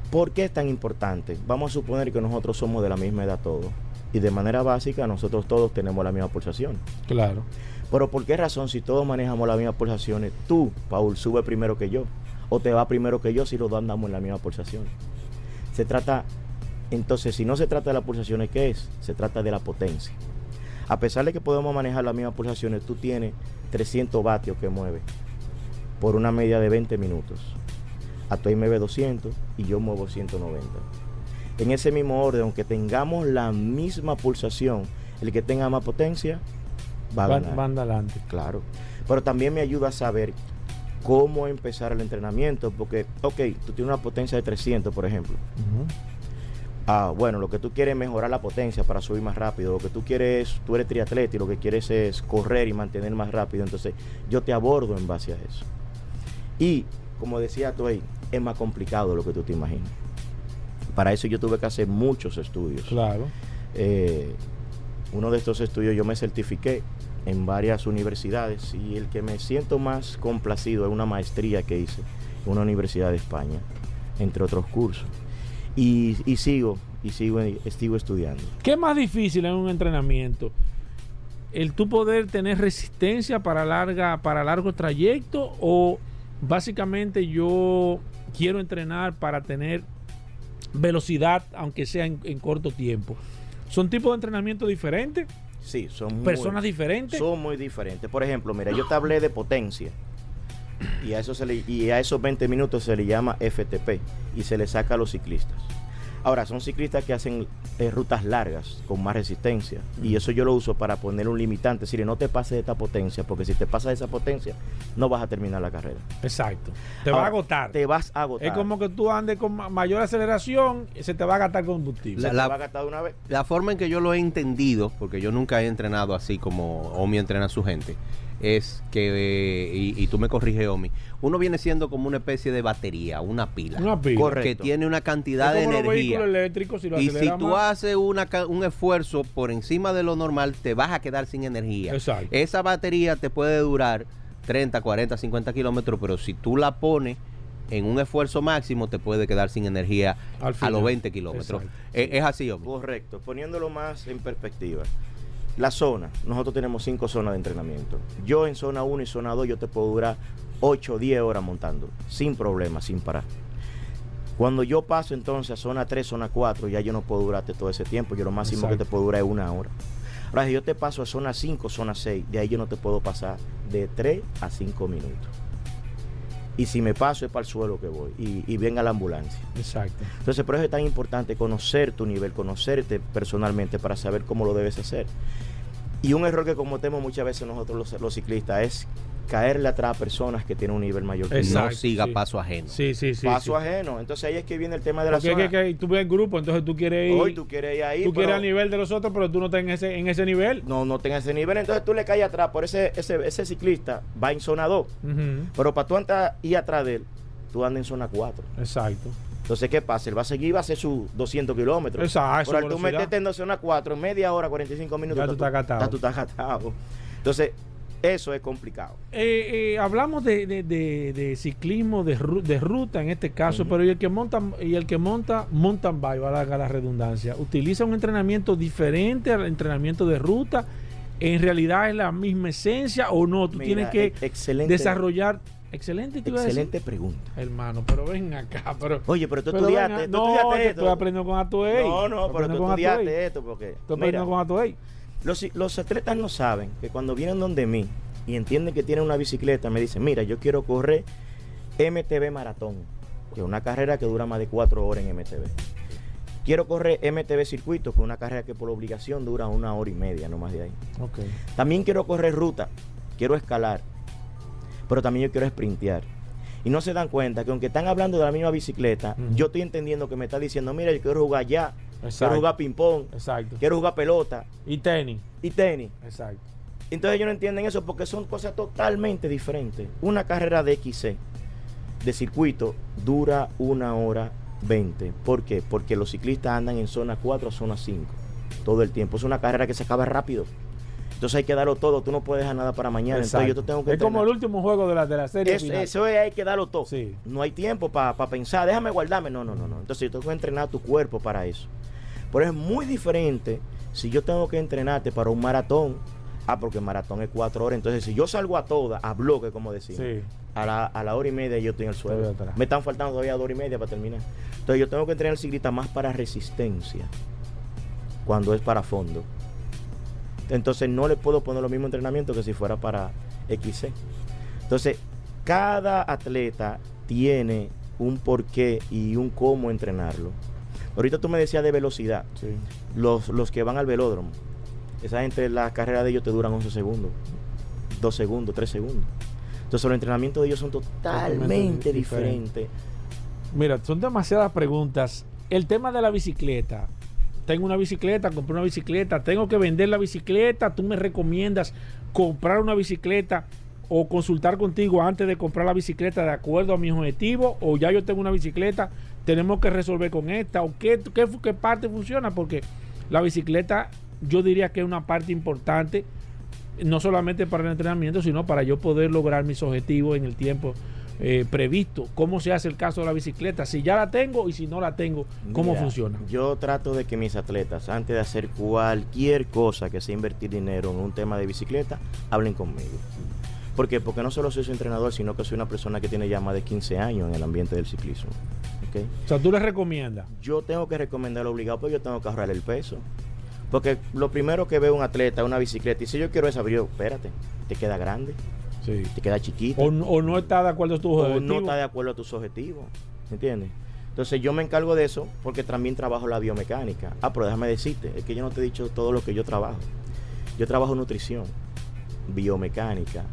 ¿Por qué es tan importante? Vamos a suponer que nosotros somos de la misma edad todos. Y de manera básica nosotros todos tenemos la misma pulsación. Claro. Pero ¿por qué razón si todos manejamos las mismas pulsaciones, tú, Paul, sube primero que yo? O te va primero que yo si los dos andamos en la misma pulsación. Se trata, entonces, si no se trata de las pulsaciones, ¿qué es? Se trata de la potencia. A pesar de que podemos manejar las mismas pulsaciones, tú tienes 300 vatios que mueve por una media de 20 minutos. A tu mueve 200 y yo muevo 190. En ese mismo orden, aunque tengamos la misma pulsación, el que tenga más potencia va a Van, ganar. van adelante. Claro. Pero también me ayuda a saber cómo empezar el entrenamiento. Porque, ok, tú tienes una potencia de 300, por ejemplo. Ah, bueno, lo que tú quieres es mejorar la potencia para subir más rápido. Lo que tú quieres, tú eres triatleta y lo que quieres es correr y mantener más rápido. Entonces, yo te abordo en base a eso. Y, como decía tú ahí, es más complicado de lo que tú te imaginas. Para eso yo tuve que hacer muchos estudios. Claro. Eh, uno de estos estudios yo me certifiqué en varias universidades y el que me siento más complacido es una maestría que hice en una universidad de España, entre otros cursos. Y, y sigo, y sigo, sigo estudiando. ¿Qué es más difícil en un entrenamiento? ¿El tú poder tener resistencia para, larga, para largo trayecto o básicamente yo quiero entrenar para tener velocidad aunque sea en, en corto tiempo? ¿Son tipos de entrenamiento diferentes? Sí, son muy- ¿Personas diferentes? Son muy diferentes. Por ejemplo, mira, yo te hablé de potencia. Y a, eso se le- y a esos 20 minutos se le llama FTP y se le saca a los ciclistas. Ahora, son ciclistas que hacen eh, rutas largas con más resistencia. Y eso yo lo uso para poner un limitante. Es decir, no te pases de esta potencia, porque si te pasas de esa potencia, no vas a terminar la carrera. Exacto. Te va a Ahora, agotar. Te vas a agotar. Es como que tú andes con ma- mayor aceleración, se te va a gastar combustible. Se La- te la- va a gastar de una vez. La forma en que yo lo he entendido, porque yo nunca he entrenado así como Omi entrena a su gente, es que, eh, y, y tú me corriges, Omi, uno viene siendo como una especie de batería, una pila, Una pila. Correcto. que tiene una cantidad Es de como los energía. vehículos eléctricos, si lo Y si tú más- haces una un esfuerzo por encima de lo normal, te vas a quedar sin energía. Exacto. Esa batería te puede durar 30, 40, 50 kilómetros, pero si tú la pones en un esfuerzo máximo, te puede quedar sin energía Al a final. los 20 kilómetros. Exacto. Eh, Es, así, Omi. Correcto. Poniéndolo más en perspectiva. La zona. Nosotros tenemos cinco zonas de entrenamiento. Yo en zona 1 y zona 2 yo te puedo durar 8 o 10 horas montando. Sin problema, sin parar. Cuando yo paso entonces a zona 3, zona 4, ya yo no puedo durarte todo ese tiempo. Yo lo máximo que te puedo durar es una hora. Ahora, si yo te paso a zona 5, zona 6, de ahí yo no te puedo pasar de 3 a 5 minutos. Y si me paso es para el suelo que voy. Y, y venga la ambulancia. Exacto. Entonces, por eso es tan importante conocer tu nivel, conocerte personalmente para saber cómo lo debes hacer. Y un error que cometemos muchas veces nosotros los, los ciclistas es caerle atrás a personas que tienen un nivel mayor que Exacto. no siga sí. paso ajeno. Sí, sí, sí. Paso sí. ajeno. Entonces ahí es que viene el tema de la Porque es zona. que, que tú ves el grupo, entonces tú quieres ir. Hoy tú quieres ir ahí, tú quieres pero al nivel de los otros, pero tú no estás en ese, en ese nivel. no, no tengas ese nivel. Entonces tú le caes atrás. Por ese, ese, ese ciclista va en zona 2. Ujú. Pero para tú andar y atrás de él, tú andas en zona 4. Exacto. Entonces, ¿qué pasa? Él va a seguir, va a hacer sus 200 kilómetros. Exacto, Pero tú meterte en zona 4, en media hora, 45 minutos, Ya tú estás gastado. ya tú estás gastado. Entonces, eso es complicado. Eh, eh, hablamos de, de- de- de ciclismo de, de ruta en este caso, pero y el que monta y el que monta mountain bike, valga la redundancia, utiliza un entrenamiento diferente al entrenamiento de ruta. En realidad es la misma esencia o no, tú Mira, tienes que excelente. desarrollar Excelente, te iba a decir. Excelente pregunta. Hermano, pero ven acá, pero... Oye, pero tú pero estudiaste, venga, tú no, estudiaste esto. estoy aprendiendo con Atuey. No, no, Estoy pero tú estudiaste Atuey. esto porque Estoy aprendiendo con Atuey. los, los atletas no saben que cuando vienen donde mí y entienden que tienen una bicicleta, me dicen, mira, yo quiero correr MTB Maratón, que es una carrera que dura más de cuatro horas en MTB. Quiero correr MTB Circuito, que es una carrera que por obligación dura una hora y media, no más de ahí. También quiero correr ruta, quiero escalar, pero también yo quiero sprintear. Y no se dan cuenta que aunque están hablando de la misma bicicleta, yo estoy entendiendo que me está diciendo, mira, yo quiero jugar ya, quiero jugar ping-pong, quiero jugar pelota Y tenis. y tenis. Exacto. Entonces ellos no entienden eso porque son cosas totalmente diferentes. Una carrera de XC, de circuito, dura una hora 20. ¿Por qué? Porque los ciclistas andan en zona 4 o zona 5 todo el tiempo. Es una carrera que se acaba rápido. Entonces hay que darlo todo. Tú no puedes dejar nada para mañana. Entonces yo te tengo que es como el último juego de la, de la serie. Eso, es, hay que darlo todo. Sí. No hay tiempo para pensar, déjame guardarme. No, no, no, no. Entonces yo tengo que entrenar tu cuerpo para eso. Pero es muy diferente si yo tengo que entrenarte para un maratón. Ah, porque el maratón es cuatro horas. Entonces, si yo salgo a toda, a bloque, como decimos, Sí. a, la, a la hora y media yo estoy en el suelo. Me están faltando todavía dos horas y media para terminar. Entonces, yo tengo que entrenar al ciclista más para resistencia cuando es para fondo. Entonces, no le puedo poner lo mismo entrenamiento que si fuera para XC. Entonces, cada atleta tiene un porqué y un cómo entrenarlo. Ahorita tú me decías de velocidad. Sí. Los, los que van al velódromo, esa gente, la carrera de ellos te duran 11 segundos, 2 segundos, 3 segundos. Entonces los entrenamientos de ellos son totalmente Totalmente diferente. diferentes. Mira, son demasiadas preguntas. El tema de la bicicleta. Tengo una bicicleta, compré una bicicleta, tengo que vender la bicicleta. ¿Tú me recomiendas comprar una bicicleta o consultar contigo antes de comprar la bicicleta de acuerdo a mis objetivos? ¿O ya yo tengo una bicicleta, tenemos que resolver con esta? ¿O qué, qué, parte funciona? Porque la bicicleta yo diría que es una parte importante, no solamente para el entrenamiento, sino para yo poder lograr mis objetivos en el tiempo eh, previsto. ¿Cómo se hace el caso de la bicicleta? Si ya la tengo y si no la tengo, ¿cómo Mira, funciona? Yo trato de que mis atletas, antes de hacer cualquier cosa que sea invertir dinero en un tema de bicicleta, hablen conmigo. ¿Por qué? Porque no solo soy su entrenador, sino que soy una persona que tiene ya más de 15 años en el ambiente del ciclismo. O sea, tú le recomiendas. yo tengo que recomendarlo obligado porque yo tengo que ahorrar el peso. Porque lo primero que veo un atleta, una bicicleta, y si yo quiero esa, yo, espérate, te queda grande, Sí. te queda chiquita, O, o no está de acuerdo a tus o objetivos. no está de acuerdo a tus objetivos. ¿Entiendes? Entonces yo me encargo de eso porque también trabajo la biomecánica. Ah, pero déjame decirte, es que yo no te he dicho todo lo que yo trabajo. Yo trabajo nutrición, biomecánica,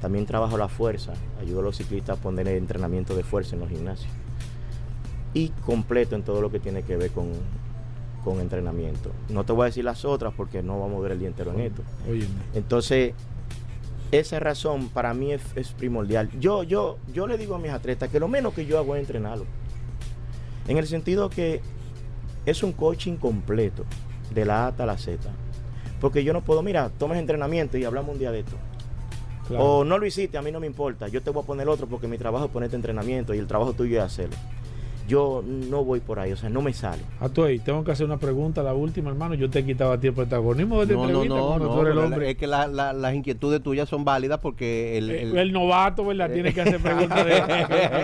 también trabajo la fuerza, ayudo a los ciclistas a poner el entrenamiento de fuerza en los gimnasios. Y completo en todo lo que tiene que ver con, con entrenamiento. No te voy a decir las otras porque no vamos a ver el día entero en esto. Entonces, esa razón para mí es, es primordial. Yo, yo, yo le digo a mis atletas que lo menos que yo hago es entrenarlo. En el sentido que es un coaching completo, de la A hasta la Z. Porque yo no puedo, mira, tomes entrenamiento y hablamos un día de esto. claro. O no lo hiciste, a mí no me importa. Yo te voy a poner otro porque mi trabajo es ponerte entrenamiento y el trabajo tuyo es hacerlo. Yo no voy por ahí, o sea, no me sale. A tu ahí, tengo que hacer una pregunta, la última, hermano. Yo te quitaba a ti el protagonismo de No, no, entrevista no, no, tú eres el pero hombre. es que la- la- las inquietudes tuyas son válidas porque el, Eh, el- el, novato, ¿verdad? Tiene que hacer preguntas de,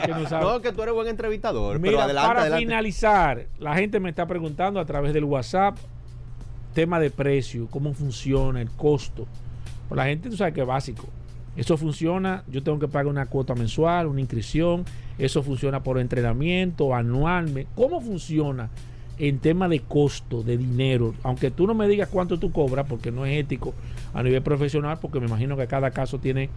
que, no sabe. no, que tú eres buen entrevistador, pero Mira, adelante, para adelante. finalizar, la gente me está preguntando a través del WhatsApp tema de precio, cómo funciona, el costo. Pues la gente, tú sabes que es básico. Eso funciona, yo tengo que pagar una cuota mensual, una inscripción, eso funciona por entrenamiento, anual. ¿Cómo funciona en tema de costo, de dinero? Aunque tú no me digas cuánto tú cobras, porque no es ético a nivel profesional, porque me imagino que cada caso tiene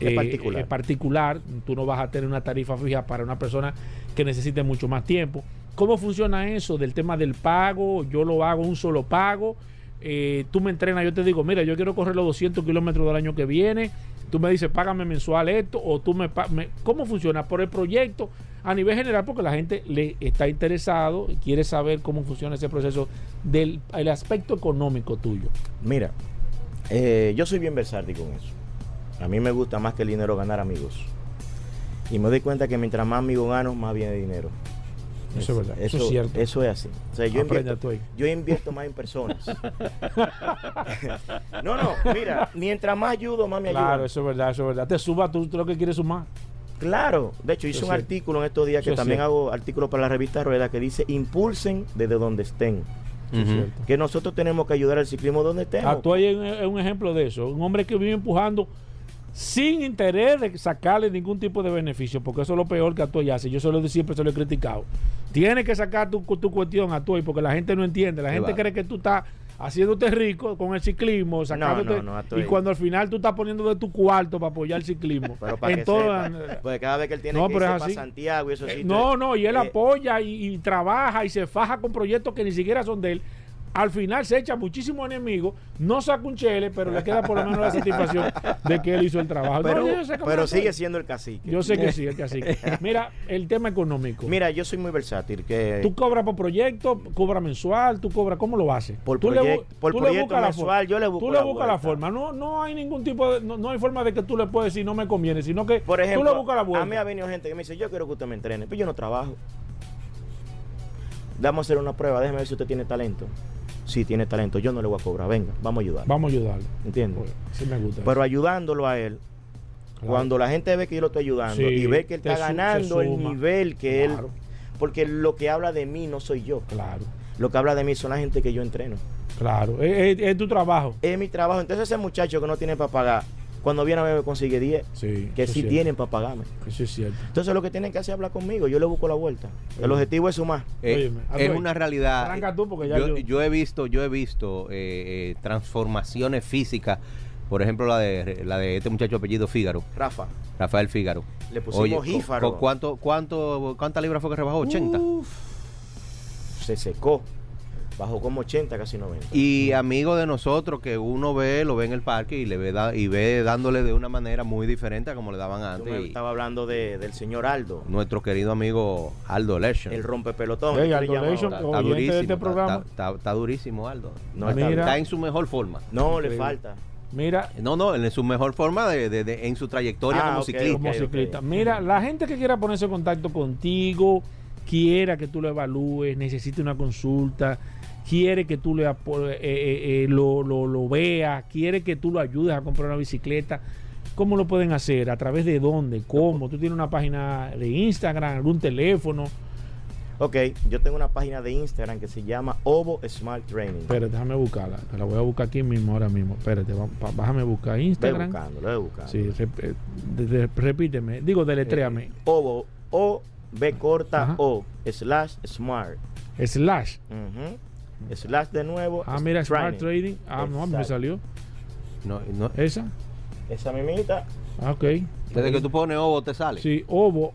Es particular. eh, particular. Tú no vas a tener una tarifa fija para una persona que necesite mucho más tiempo. ¿Cómo funciona eso del tema del pago? Yo lo hago un solo pago. Eh, tú me entrenas, yo te digo, mira, yo quiero correr los 200 kilómetros del año que viene. Tú me dices, págame mensual esto, o tú me, me- ¿Cómo funciona? Por el proyecto a nivel general, porque la gente le está interesado y quiere saber cómo funciona ese proceso del el aspecto económico tuyo. Mira, eh, yo soy bien versátil con eso. A mí me gusta más que el dinero ganar amigos. Y me doy cuenta que mientras más amigos gano, más viene dinero. Eso es verdad, eso es cierto. Eso es así. O sea, yo, invierto, tú ahí. yo invierto más en personas. <laughs> no, no, mira, mientras más ayudo, más me ayuda. Claro, eso es verdad, eso es verdad. Te suba tú, tú lo que quieres sumar. Claro, de hecho hice Yo un sé. artículo en estos días que Yo también sé. hago artículos para la revista Rueda que dice impulsen desde donde estén. Que nosotros tenemos que ayudar al ciclismo donde estemos. Es un- es un ejemplo de eso. Un hombre que vive empujando sin interés de sacarle ningún tipo de beneficio, porque eso es lo peor que Atuay hace. Yo solo siempre se lo he criticado. Tienes que sacar tu, tu cuestión Atuay, porque la gente no entiende. La gente cree que tú estás haciéndote rico con el ciclismo, sacándote, no, no, Atuay. y cuando al final tú estás poniendo de tu cuarto para apoyar el ciclismo. <laughs> Pero para En que toda- sepa, porque cada vez que él tiene No, que irse para. Santiago y eso Eh, sí. no, no, y él eh, apoya y, y trabaja y se faja con proyectos que ni siquiera son de él. Al final se echa muchísimos enemigos, no saca un chele, pero le queda por lo menos la satisfacción de que él hizo el trabajo. Pero, No, yo sigue siendo el cacique. Yo sé que sí, es que así. Mira, el tema económico. Mira, yo soy muy versátil. Que Tú cobras por proyecto, cobras mensual, tú cobras, ¿cómo lo haces? Por tú le bu- proyecto- por tú le proyecto buscas la mensual, forma. yo le busco Tú le buscas la forma. No, no hay ningún tipo de. No, no hay forma de que tú le puedes decir no me conviene, sino que Por ejemplo, tú le buscas la vuelta. a mí ha venido gente que me dice, yo quiero que usted me entrene, pero yo no trabajo. Vamos a hacer una prueba, déjeme ver si usted tiene talento. Si tiene talento, yo no le voy a cobrar, venga, vamos a ayudarlo. Vamos a ayudarle. ¿Entiendes? Oye, Sí me gusta. Pero ayudándolo a él, Claro. cuando la gente ve que yo lo estoy ayudando Sí, y ve que él está ganando el nivel que Claro. él... Porque lo que habla de mí no soy yo. Claro, Lo que habla de mí son la gente que yo entreno. claro. Es, es- es tu trabajo. Es mi trabajo. Entonces ese muchacho que no tiene para pagar, cuando viene a ver me consigue 10, Sí. que sí tienen para pagarme. Eso es cierto. Entonces lo que tienen que hacer es hablar conmigo. Yo le busco la vuelta. El objetivo es sumar. Eh, Óyeme, es una realidad. arranca tú, porque ya yo, yo- yo he visto, yo he visto eh, eh, transformaciones físicas. Por ejemplo, la de la de este muchacho apellido Fígaro, Rafa, Rafael Fígaro. le pusimos cu- jífaro. cu- ¿cuánto, cuánto, ¿Cuántas libras fue que rebajó? 80. Uf, se secó. Bajó como 80, casi 90. Y amigo de nosotros que uno ve, lo ve en el parque y le ve da- y ve dándole de una manera muy diferente a como le daban Yo antes. me Y estaba hablando de- del señor Aldo, nuestro querido amigo Aldo Leschen. el rompepelotón. Ey, ¿qué le Aldo llaman Leschen, ahora? Está, está oyente de durísimo. este está- programa. Está, está- está durísimo, Aldo. No, está, Mira. Está en su mejor forma. no le falta. Mira, No, no, en su mejor forma de, de- de- en su trayectoria Ah, como ciclista. como ciclista. Mira, la gente que quiera ponerse en contacto contigo, quiera que tú lo evalúes, necesite una consulta, quiere que tú le eh, eh, eh, lo, lo, lo veas, quiere que tú lo ayudes a comprar una bicicleta. ¿Cómo lo pueden hacer? ¿A través de dónde? ¿Cómo? ¿Tú tienes una página de Instagram, algún teléfono? Ok, yo tengo una página de Instagram que se llama Ovo Smart Training. Espérate, déjame buscarla. Te la voy a buscar aquí mismo, ahora mismo. Espérate, déjame buscar Instagram. buscando, lo voy buscando. Sí, rep- eh, de- de- repíteme. Digo, deletréame. Ovo, O, B corta, Ajá. O, slash smart. Slash. Ujú. Slash de nuevo. Ah, mira, Smart Training. Trading. Ah, no, me salió. No, no, Esa. Esa mimita. Ah, ok. desde que tú pones ovo te sale. Sí, ovo.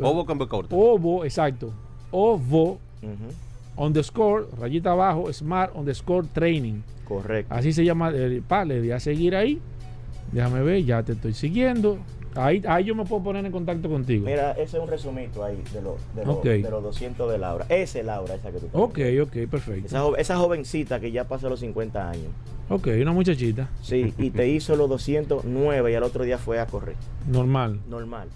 Ovo con B corta. Ovo, exacto. Ovo Ujú. underscore, rayita abajo, smart underscore training. Correcto. Así se llama. El, pa, le di a seguir ahí. Déjame ver, ya te estoy siguiendo. Ahí, ahí yo me puedo poner en contacto contigo. Mira, ese es un resumito ahí de, lo- de, lo- Ok. de los 200 de Laura. Esa es Laura, esa que tú Ok, ok, perfecto. Esa, jo- esa jovencita que ya pasó los 50 años. Ok, una muchachita. Sí, y te hizo los 209 y al otro día fue a correr. Normal. Normal.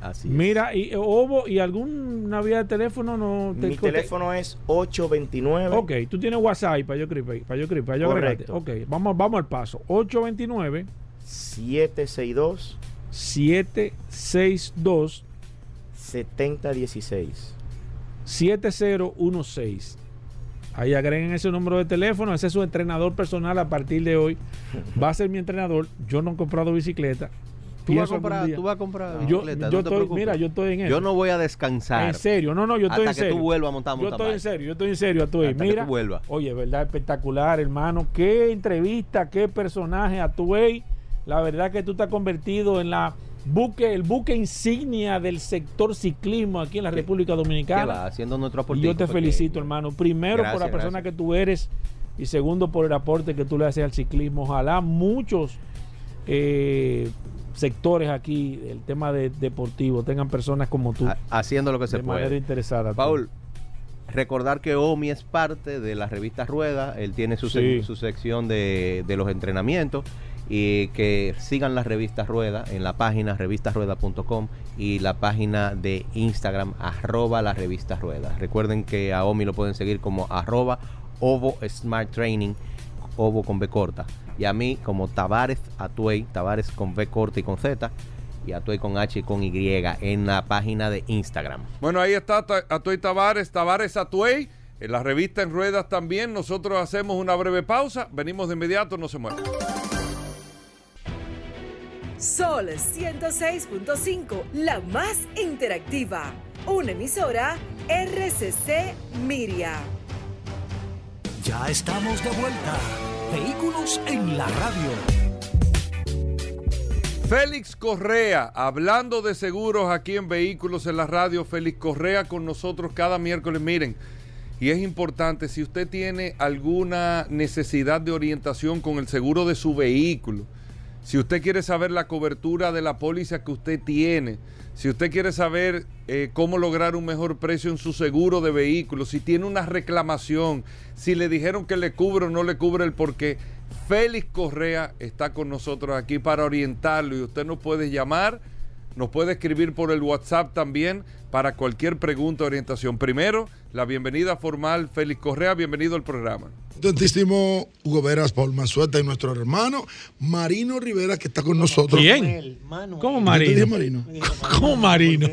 Así es. Mira, y Ovo, ¿y alguna vía de teléfono no Mi teléfono es 829 Ok, tú tienes WhatsApp para yo para yo para yo agregarte. Correcto. Ok, vamos, vamos al paso. 829 762 762 7016. 7016. Ahí agreguen ese número de teléfono, ese es su entrenador personal a partir de hoy. Va a ser mi entrenador. Yo no he comprado bicicleta. Tú vas, a comprar, tú vas a comprar yo, bicicleta, yo no estoy, mira, yo estoy en eso. Yo no voy a descansar En serio, no, no, yo estoy hasta en que serio. tú vuelvas a montar Yo estoy en serio, yo estoy en serio, Atuey. Hasta que Mira, tú vuelvas. oye, verdad, espectacular, hermano. Qué entrevista, qué personaje, Atuey. La verdad que tú te has convertido en la buque, el buque insignia del sector ciclismo aquí en la República ¿Qué va? Dominicana. Haciendo nuestro aporte. yo te felicito, hermano. Primero por la persona gracias. que tú eres y segundo por el aporte que tú le haces al ciclismo. Ojalá muchos eh, sectores aquí, el tema de deportivo, tengan personas como tú Haciendo lo que se de manera puede. interesada. Paul, recordar que Omi es parte de la revista Rueda. Él tiene su, Sí. sec- su sección de, de los entrenamientos. Y que sigan la revista Rueda en la página revistasrueda.com y la página de Instagram arroba la revista Rueda. Recuerden que a Omi lo pueden seguir como arroba Ovo Smart Training, Ovo con B corta. Y a mí como Tavares Atuey, Tavares con B corta y con Z. y Atuey con H y con Y en la página de Instagram. Bueno, ahí está Atuey Tavares, Tavares Atuey. En la revista En Ruedas también. Nosotros hacemos una breve pausa. Venimos de inmediato, no se muevan. Sol 106.5, la más interactiva. Una emisora RCC Miria. Ya estamos de vuelta. Vehículos en la radio. Félix Correa, hablando de seguros aquí en Vehículos en la Radio, Félix Correa con nosotros cada miércoles. Miren, y es importante, si usted tiene alguna necesidad de orientación con el seguro de su vehículo, si usted quiere saber la cobertura de la póliza que usted tiene, si usted quiere saber eh, cómo lograr un mejor precio en su seguro de vehículo, si tiene una reclamación, si le dijeron que le cubre o no le cubre el porqué, Félix Correa está con nosotros aquí para orientarlo y usted nos puede llamar, nos puede escribir por el WhatsApp también para cualquier pregunta o orientación. Primero, la bienvenida formal, Félix Correa, bienvenido al programa. Contentísimo Hugo Veras, Paul Manzueta y nuestro hermano Marino Rivera que está con nosotros. ¿Quién? ¿Cómo Marino? Marino. ¿Cómo Marino?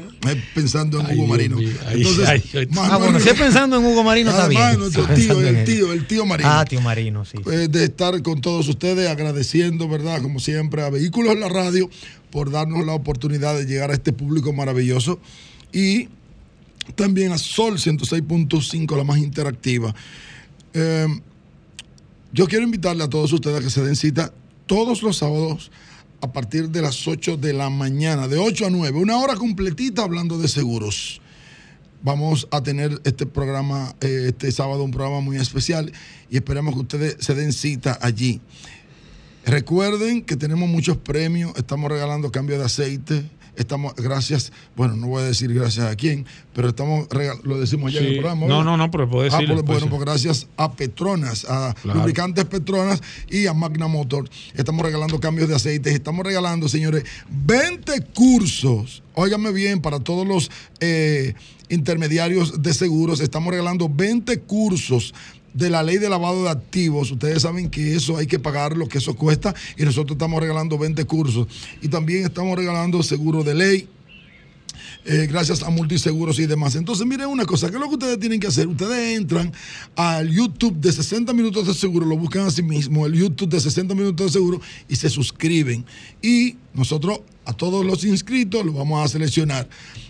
Pensando en Ay, Hugo Marino. Ay, Entonces, ay, ay. Manuel Ah, bueno, si es Rivera- pensando en Hugo Marino, bien. nuestro tío, el tío, el tío Marino. Ah, tío Marino, sí. eh, de estar con todos ustedes, agradeciendo, ¿verdad? Como siempre, a Vehículos en la Radio por darnos la oportunidad de llegar a este público maravilloso y también a Sol 106.5, la más interactiva. Eh, yo quiero invitarle a todos ustedes a que se den cita todos los sábados a partir de las 8 de la mañana, de 8 a 9, una hora completita hablando de seguros vamos a tener este programa, eh, este sábado, un programa muy especial y esperamos que ustedes se den cita allí. Recuerden que tenemos muchos premios, estamos regalando cambio de aceite, estamos, gracias, bueno, no voy a decir gracias a quién, pero estamos, lo decimos ya en el programa. No, no, no, pero puedo Ah, decirlo. pues, pues, bueno, pues gracias a Petronas, a Claro. Lubricantes Petronas y a Magna Motor. Estamos regalando cambios de aceites. Estamos regalando, señores, 20 cursos. Óigame bien, para todos los eh, intermediarios de seguros, estamos regalando 20 cursos de la ley de lavado de activos. Ustedes saben que eso hay que pagar lo que eso cuesta y nosotros estamos regalando 20 cursos. Y también estamos regalando seguro de ley eh, gracias a multiseguros y demás. Entonces, miren una cosa, ¿qué es lo que ustedes tienen que hacer? Ustedes entran al YouTube de 60 minutos de seguro, lo buscan a sí mismo, el YouTube de 60 minutos de seguro y se suscriben. Y nosotros a todos los inscritos los vamos a seleccionar.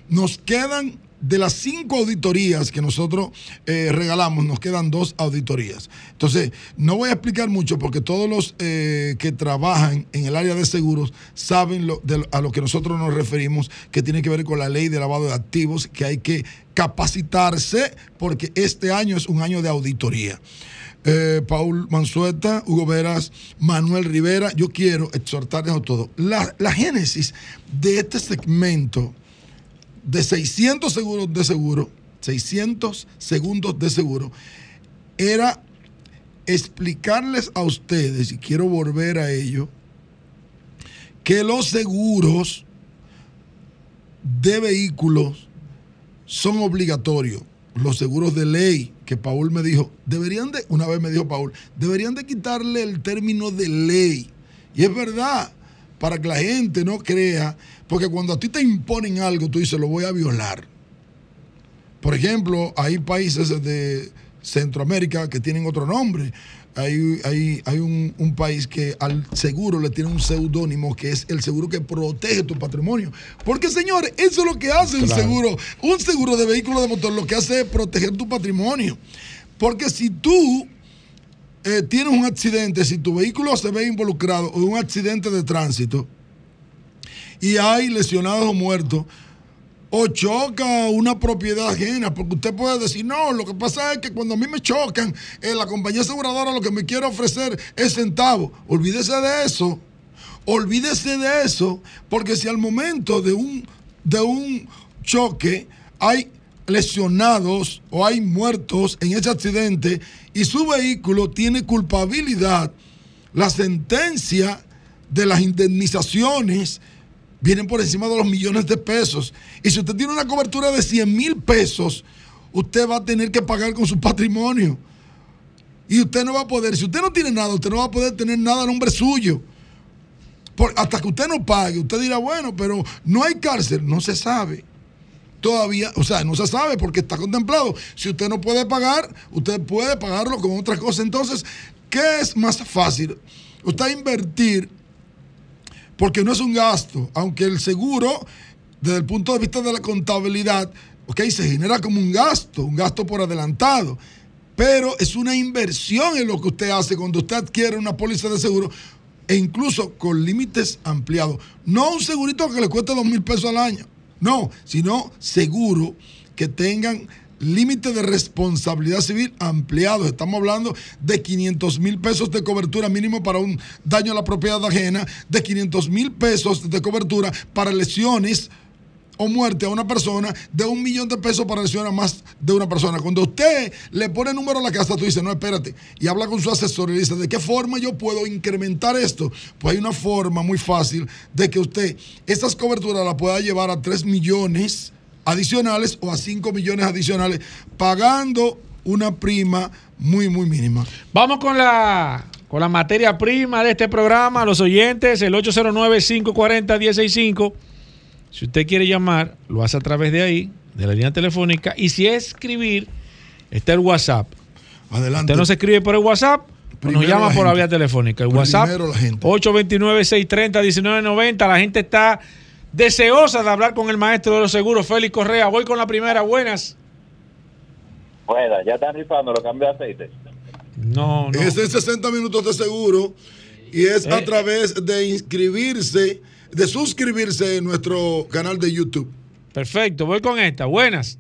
Nos quedan de las cinco auditorías que nosotros eh, regalamos, nos quedan dos auditorías. Entonces, no voy a explicar mucho porque todos los eh, que trabajan en el área de seguros saben lo- de a lo que nosotros nos referimos, que tiene que ver con la ley de lavado de activos, que hay que capacitarse porque este año es un año de auditoría. Eh, Paul Manzueta, Hugo Veras, Manuel Rivera, yo quiero exhortarles a todos. La, la génesis de este segmento de 600 seguros de seguro, 600 segundos de seguro, era explicarles a ustedes, y quiero volver a ello, que los seguros de vehículos son obligatorios. Los seguros de ley, que Paul me dijo, deberían de, una vez me dijo Paul, deberían de quitarle el término de ley. Y es verdad, para que la gente no crea, porque cuando a ti te imponen algo, tú dices, lo voy a violar. Por ejemplo, hay países de Centroamérica que tienen otro nombre. Hay, hay, hay un, un país que al seguro le tiene un seudónimo que es el seguro que protege tu patrimonio. Porque, señores, eso es lo que hace un seguro. Un seguro de vehículo de motor lo que hace es proteger tu patrimonio. Porque si tú eh, tienes un accidente, si tu vehículo se ve involucrado en un accidente de tránsito y hay lesionados o muertos, o choca una propiedad ajena, porque usted puede decir, no, lo que pasa es que cuando a mí me chocan, eh, la compañía aseguradora lo que me quiere ofrecer es centavo. Olvídese de eso, olvídese de eso, porque si al momento de un, de un choque hay lesionados o hay muertos en ese accidente y su vehículo tiene culpabilidad, la sentencia de las indemnizaciones vienen por encima de los millones de pesos. Y si usted tiene una cobertura de 100 mil pesos, usted va a tener que pagar con su patrimonio. Y usted no va a poder, si usted no tiene nada, usted no va a poder tener nada a nombre suyo. Hasta que usted no pague, usted dirá, bueno, pero no hay cárcel, no se sabe. Todavía, o sea, no se sabe porque está contemplado. Si usted no puede pagar, usted puede pagarlo con otra cosa. Entonces, ¿qué es más fácil? Usted invertir porque no es un gasto, aunque el seguro, desde el punto de vista de la contabilidad, ok, se genera como un gasto, un gasto por adelantado, pero es una inversión en lo que usted hace cuando usted adquiere una póliza de seguro e incluso con límites ampliados. No un segurito que le cueste dos mil pesos al año, no, sino seguro que tengan límite de responsabilidad civil ampliados. Estamos hablando de 500 mil pesos de cobertura mínimo para un daño a la propiedad ajena, de 500 mil pesos de cobertura para lesiones o muerte a una persona, de un millón de pesos para lesionar a más de una persona. Cuando usted le pone número a la casa, tú dices, no, espérate, y habla con su asesor y dice, ¿de qué forma yo puedo incrementar esto? Pues hay una forma muy fácil de que usted esas coberturas las pueda llevar a 3 millones adicionales o a 5 millones adicionales, pagando una prima muy, muy mínima. Vamos con la, con la materia prima de este programa, los oyentes, el 809-540-165. Si usted quiere llamar, lo hace a través de ahí, de la línea telefónica. Y si es escribir, está el WhatsApp. Adelante. Usted no se escribe por el WhatsApp, pues nos Primero llama la por la vía telefónica. El WhatsApp, Primero gente. 829-630-1990. La gente está deseosa de hablar con el maestro de los seguros, Félix Correa. Voy con la primera. Buenas. Bueno, ya están rifando los cambios de aceite. No, no. Es en 60 minutos de seguro y es a Eh. través de inscribirse, de suscribirse en nuestro canal de YouTube. Perfecto, voy con esta. Buenas.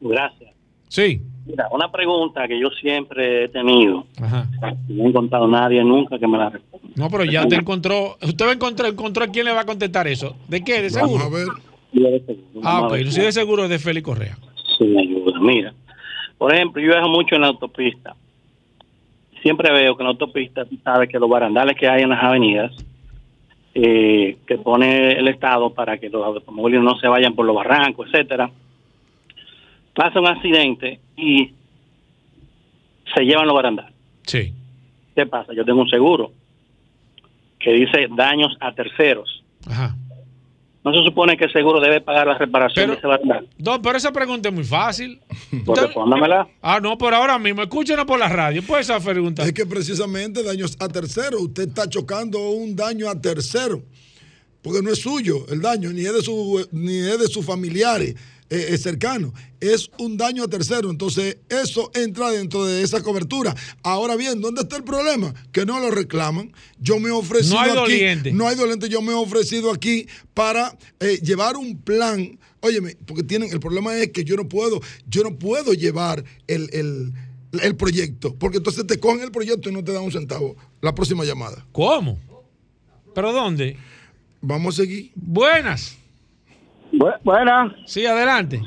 Gracias. Sí. Mira, una pregunta que yo siempre he tenido. Ajá. No he encontrado a nadie nunca que me la responda. No, pero ya te encontró. Usted va a encontrar, encontró a quién le va a contestar eso. ¿De qué? ¿De seguro? Vamos a ver. Yo de seguro. Ah, ok. Si de seguro es de Félix Correa. si me ayuda. Mira, por ejemplo, yo viajo mucho en la autopista. Siempre veo que en la autopista, tú sabes que los barandales que hay en las avenidas, eh, que pone el Estado para que los automóviles no se vayan por los barrancos, etcétera, pasa un accidente y se llevan los barandales. Sí. ¿Qué pasa? Yo tengo un seguro que dice daños a terceros. Ajá. No se supone que el seguro debe pagar la reparación Pero- de ese barandal. No, pero esa pregunta es muy fácil. Pues respóndamela. Ah, no, por ahora mismo. Escúchenos por la radio. Pues esa pregunta. Es que precisamente daños a tercero, usted está chocando un daño a tercero, porque no es suyo el daño, ni es de, su, ni es de sus familiares eh, cercanos, es un daño a tercero. Entonces, eso entra dentro de esa cobertura. Ahora bien, ¿dónde está el problema? Que no lo reclaman. Yo me he ofrecido No hay aquí. doliente. No hay doliente. Yo me he ofrecido aquí para eh, llevar un plan. Óyeme, porque tienen, el problema es que yo no puedo, yo no puedo llevar el, el- el proyecto, porque entonces te cogen el proyecto y no te dan un centavo. La próxima llamada. ¿Cómo? ¿Pero dónde? Vamos a seguir. Buenas. Buenas. Sí, adelante.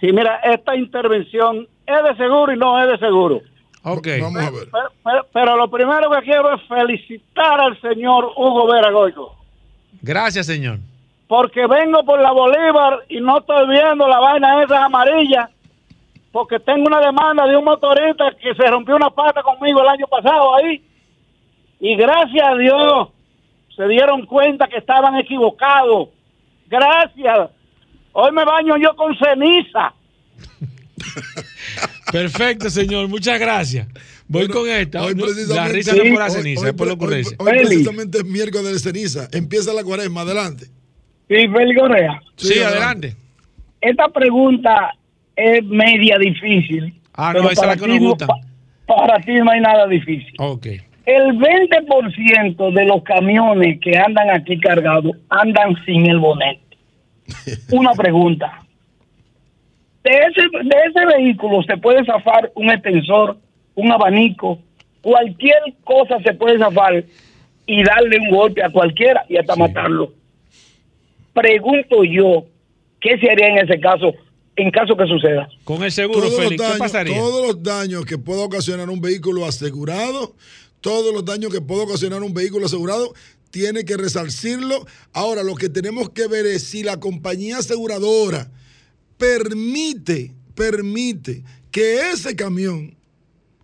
Sí, mira, esta intervención es de seguro y no es de seguro. Ok. Vamos a ver. Pero, pero- pero lo primero que quiero es felicitar al señor Hugo Vera Goico, Gracias, señor. porque vengo por la Bolívar y no estoy viendo la vaina esa amarilla, porque tengo una demanda de un motorista que se rompió una pata conmigo el año pasado ahí, y gracias a Dios se dieron cuenta que estaban equivocados. Gracias. Hoy me baño yo con ceniza. <laughs> Perfecto, señor. Muchas gracias. Voy Bueno, con esta. hoy la risa no es por la ceniza, hoy- es por la hoy- ocurrencia. Hoy, Félix. precisamente es miércoles de ceniza. Empieza la cuaresma. Adelante. Sí, Félix Correa. Sí, adelante. Esta pregunta es media difícil. Ah, no, esa es la para que ti nos no- gusta. pa- para ti no hay nada difícil. Ok. El 20% de los camiones que andan aquí cargados andan sin el bonete. <laughs> Una pregunta. De ese, de ese vehículo se puede zafar un extensor, un abanico, cualquier cosa se puede zafar y darle un golpe a cualquiera y hasta matarlo. Pregunto yo, ¿qué se haría en ese caso, en caso que suceda? Con el seguro, Todos ¿qué daños, pasaría? todos los daños que pueda ocasionar un vehículo asegurado, todos los daños que pueda ocasionar un vehículo asegurado, tiene que resarcirlo. Ahora, lo que tenemos que ver es si la compañía aseguradora permite, permite que ese camión,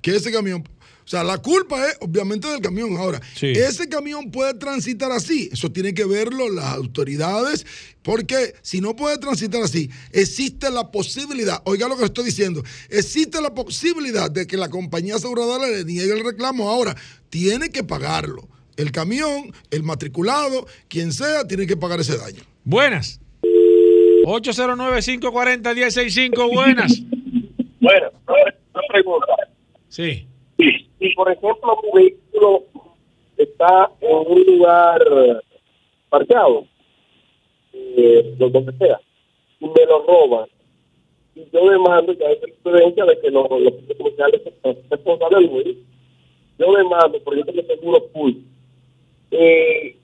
que ese camión, sea, la culpa es obviamente del camión. Ahora, Sí. ese camión puede transitar así. Eso tiene que verlo las autoridades, porque si no puede transitar así, existe la posibilidad, oiga lo que estoy diciendo, existe la posibilidad de que la compañía aseguradora le niegue el reclamo. Ahora, tiene que pagarlo. El camión, el matriculado, quien sea, tiene que pagar ese daño. Buenas. 809-540-1065. Buenas. Bueno, una pregunta. Sí. Si, por ejemplo, mi vehículo está en un lugar parqueado, eh, donde sea, y me lo roban, y yo demando, ya hay experiencia de que los, los comerciales son responsables del yo demando, porque yo tengo seguro full, eh,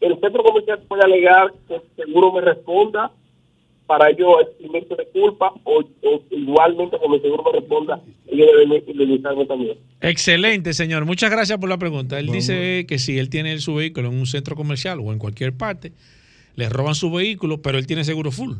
el centro comercial puede alegar que el seguro me responda para yo eximento de culpa o, o igualmente como el seguro me responda, ellos deben indemnizarme también. Excelente, señor. Muchas gracias por la pregunta. Él dice que si él tiene su vehículo en un centro comercial o en cualquier parte, le roban su vehículo, pero él tiene seguro full.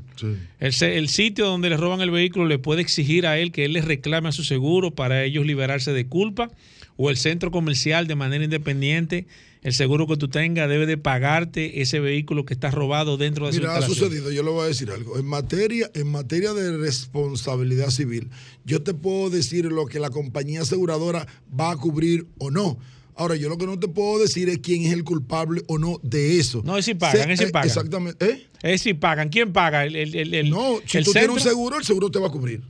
El, el sitio donde le roban el vehículo le puede exigir a él que él les reclame a su seguro para ellos liberarse de culpa o el centro comercial de manera independiente. El seguro que tú tengas debe de pagarte ese vehículo que está robado dentro de su Mira, ha instalación. sucedido, yo le voy a decir algo. En materia, en materia de responsabilidad civil, yo te puedo decir lo que la compañía aseguradora va a cubrir o no. Ahora, yo lo que no te puedo decir es quién es el culpable o no de eso. No, es si pagan, Se- es si eh, pagan. Exactamente. ¿Eh? Es si pagan. ¿Quién paga? El, el, No, si el tú tienes un seguro, el seguro te va a cubrir.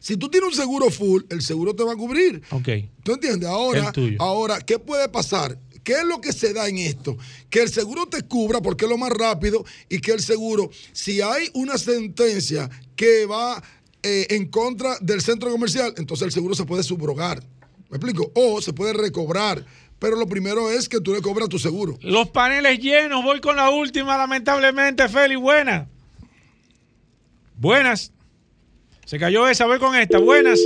Si tú tienes un seguro full, el seguro te va a cubrir. Ok. ¿Tú entiendes? Ahora, ahora, ¿qué puede pasar? ¿Qué es lo que se da en esto? Que el seguro te cubra porque es lo más rápido y que el seguro, si hay una sentencia que va eh, en contra del centro comercial, entonces el seguro se puede subrogar. ¿Me explico? O se puede recobrar. Pero lo primero es que tú le cobras tu seguro. Los paneles llenos. Voy con la última, lamentablemente, Feli. Buenas. Buenas. Se cayó esa. Voy con esta. Buenas.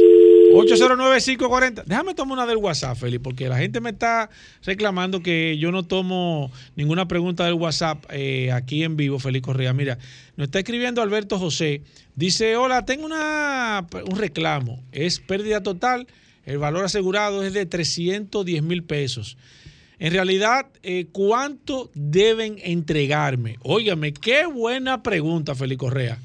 809-540. Déjame tomar una del WhatsApp, Feli, porque la gente me está reclamando que yo no tomo ninguna pregunta del WhatsApp eh, aquí en vivo, Feli Correa. Mira, nos está escribiendo Alberto José. Dice, hola, tengo una, un reclamo. Es pérdida total. El valor asegurado es de 310 mil pesos. En realidad, eh, ¿cuánto deben entregarme? Óigame, qué buena pregunta, Feli Correa.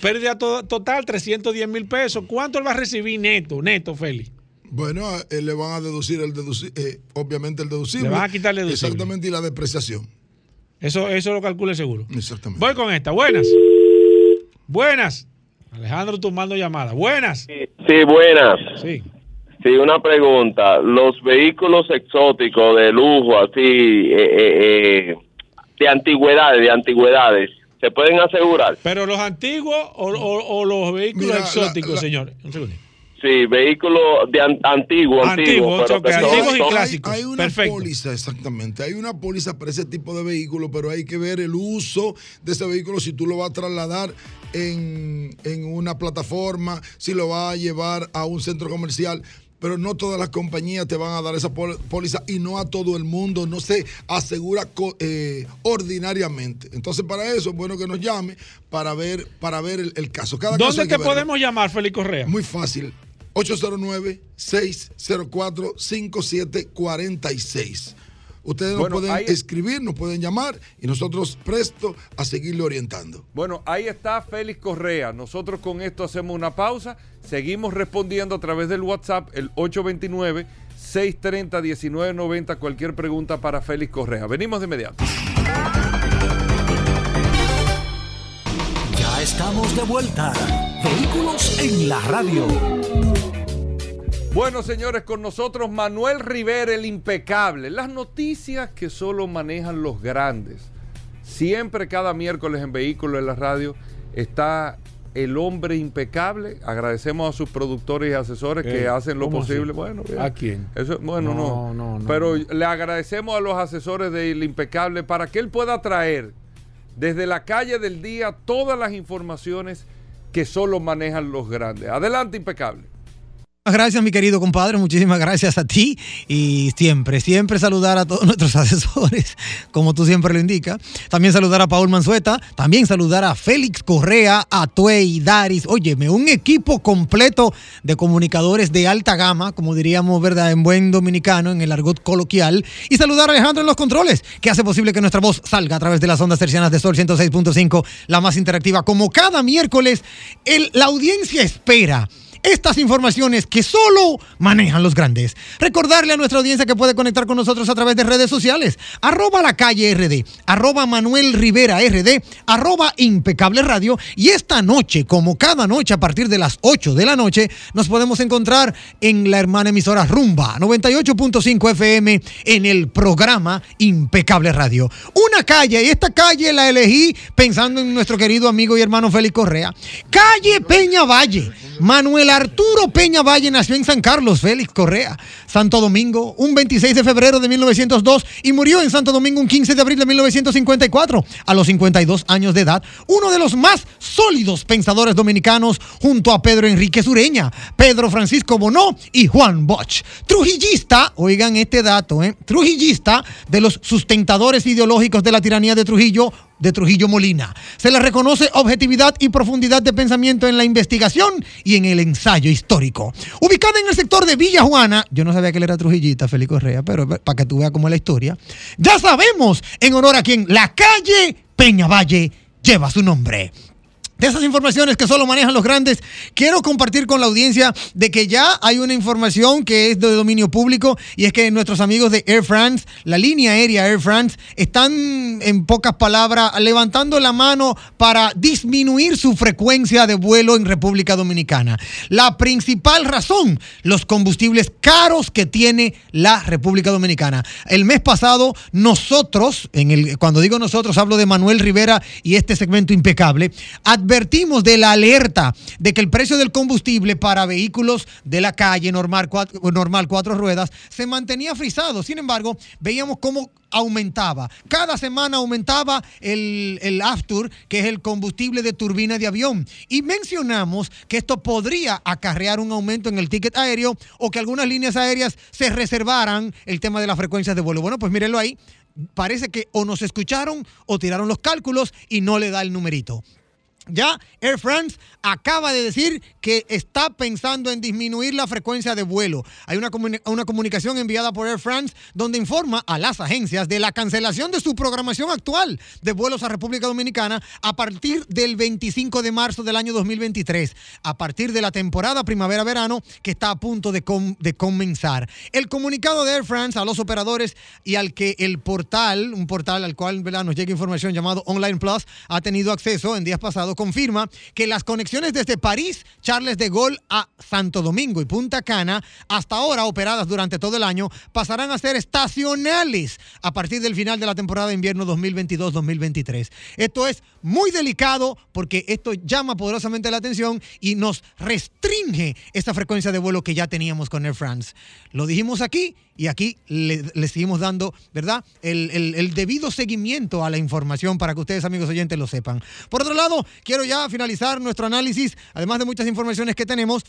Pérdida to- total, 310 mil pesos. ¿Cuánto él va a recibir neto, neto, Feli? Bueno, él le van a deducir el deduci- eh, obviamente el deducible. Le van a quitar el deducible. Exactamente, y la depreciación. Eso, eso lo calcula el seguro. Exactamente. Voy con esta. Buenas. Buenas. Alejandro tomando llamada. Buenas. Sí, buenas. Sí. Sí, una pregunta. Los vehículos exóticos de lujo, así, eh, eh, eh, de antigüedades, de antigüedades, ¿se pueden asegurar? Pero los antiguos o, o- o los vehículos Mira, exóticos, la- señor. Un segundo. Sí, vehículos de an- antiguo, antiguo, Antiguo, pero ok, que son- antiguos y son- clásicos. Hay una Perfecto. póliza, exactamente. Hay una póliza para ese tipo de vehículo, pero hay que ver el uso de ese vehículo, si tú lo vas a trasladar en, en una plataforma, si lo vas a llevar a un centro comercial. Pero no todas las compañías te van a dar esa póliza y no a todo el mundo, no se asegura eh, ordinariamente. Entonces, para eso es bueno que nos llame para ver, para ver el, el caso. Cada ¿Dónde te podemos llamar, Feli Correa? Muy fácil. 809-604-5746. Ustedes nos Bueno, pueden ahí- escribir, nos pueden llamar y nosotros presto a seguirle orientando. Bueno, ahí está Félix Correa. Nosotros con esto hacemos una pausa. Seguimos respondiendo a través del WhatsApp, el 829-630-1990. Cualquier pregunta para Félix Correa. Venimos de inmediato. Ya estamos de vuelta. Vehículos en la radio. Bueno, señores, con nosotros Manuel Rivera, el impecable. Las noticias que solo manejan los grandes. Siempre, cada miércoles en Vehículos en la Radio, está el hombre impecable. Agradecemos a sus productores y asesores que Eh, hacen lo ¿cómo posible. así? Bueno, bien. ¿A quién? Eso, bueno, no, No, no, no, Pero no. le agradecemos a los asesores del impecable para que él pueda traer desde la calle del día todas las informaciones que solo manejan los grandes. Adelante, impecable. Gracias, mi querido compadre. Muchísimas gracias a ti. Y siempre, siempre saludar a todos <laughs> nuestros asesores, como tú siempre lo indicas. También saludar a Paul Manzueta. También saludar a Félix Correa, a Tuey, Daris. Óyeme, un equipo completo de comunicadores de alta gama, como diríamos, ¿verdad? En buen dominicano, en el argot coloquial. Y saludar a Alejandro en los controles, que hace posible que nuestra voz salga a través de las ondas tercianas de Sol 106.5, la más interactiva. Como cada miércoles, la audiencia espera estas informaciones que solo manejan los grandes. Recordarle a nuestra audiencia que puede conectar con nosotros a través de redes sociales. Arroba la calle RD, arroba Manuel Rivera RD, arroba impecable radio. Y esta noche, como cada noche a partir de las 8 de la noche, nos podemos encontrar en la hermana emisora Rumba 98.5 FM en el programa Impecable Radio. Una calle, y esta calle la elegí pensando en nuestro querido amigo y hermano Félix Correa. Calle Peña Valle. Manuel Arturo Peña Valle nació en San Carlos, Félix Correa, Santo Domingo, un 26 de febrero de 1902 y murió en Santo Domingo un 15 de abril de 1954, a los 52 años de edad. Uno de los más sólidos pensadores dominicanos junto a Pedro Enrique Sureña, Pedro Francisco Bonó y Juan Bosch. Trujillista, oigan este dato, ¿eh? Trujillista de los sustentadores ideológicos de la tiranía de Trujillo, de Trujillo Molina. Se le reconoce objetividad y profundidad de pensamiento en la investigación y en el ensayo histórico. Ubicada en el sector de Villa Juana, yo no sabía que él era trujillita, Félix Correa, pero para que tú veas cómo es la historia, ya sabemos en honor a quien la calle Peña Valle lleva su nombre. De esas informaciones que solo manejan los grandes, quiero compartir con la audiencia de que ya hay una información que es de dominio público y es que nuestros amigos de Air France, la línea aérea Air France, están en pocas palabras levantando la mano para disminuir su frecuencia de vuelo en República Dominicana. La principal razón, los combustibles caros que tiene la República Dominicana. El mes pasado nosotros, cuando digo nosotros hablo de Manuel Rivera y este segmento impecable, advertimos de la alerta de que el precio del combustible para vehículos de la calle normal cuatro, normal cuatro ruedas se mantenía frisado. Sin embargo, veíamos cómo aumentaba. Cada semana aumentaba el, el Aftur, que es el combustible de turbina de avión. Y mencionamos que esto podría acarrear un aumento en el ticket aéreo o que algunas líneas aéreas se reservaran el tema de las frecuencias de vuelo. Bueno, pues mírenlo ahí. Parece que o nos escucharon o tiraron los cálculos y no le da el numerito. Ya Air France acaba de decir que está pensando en disminuir la frecuencia de vuelo. Hay una, una comunicación enviada por Air France donde informa a las agencias de la cancelación de su programación actual de vuelos a República Dominicana a partir del 25 de marzo del año 2023, a partir de la temporada primavera-verano que está a punto de, com- de comenzar. El comunicado de Air France a los operadores y al que el portal, un portal al cual nos llega información llamado Online Plus, ha tenido acceso en días pasados, confirma que las conexiones desde París, Charles de Gaulle a Santo Domingo y Punta Cana, hasta ahora operadas durante todo el año, pasarán a ser estacionales a partir del final de la temporada de invierno 2022-2023. Esto es muy delicado porque esto llama poderosamente la atención y nos restringe esta frecuencia de vuelo que ya teníamos con Air France. Lo dijimos aquí y aquí le, seguimos dando, ¿verdad? El- el debido seguimiento a la información para que ustedes, amigos oyentes, lo sepan. Por otro lado, quiero ya finalizar nuestro análisis, además de muchas informaciones que tenemos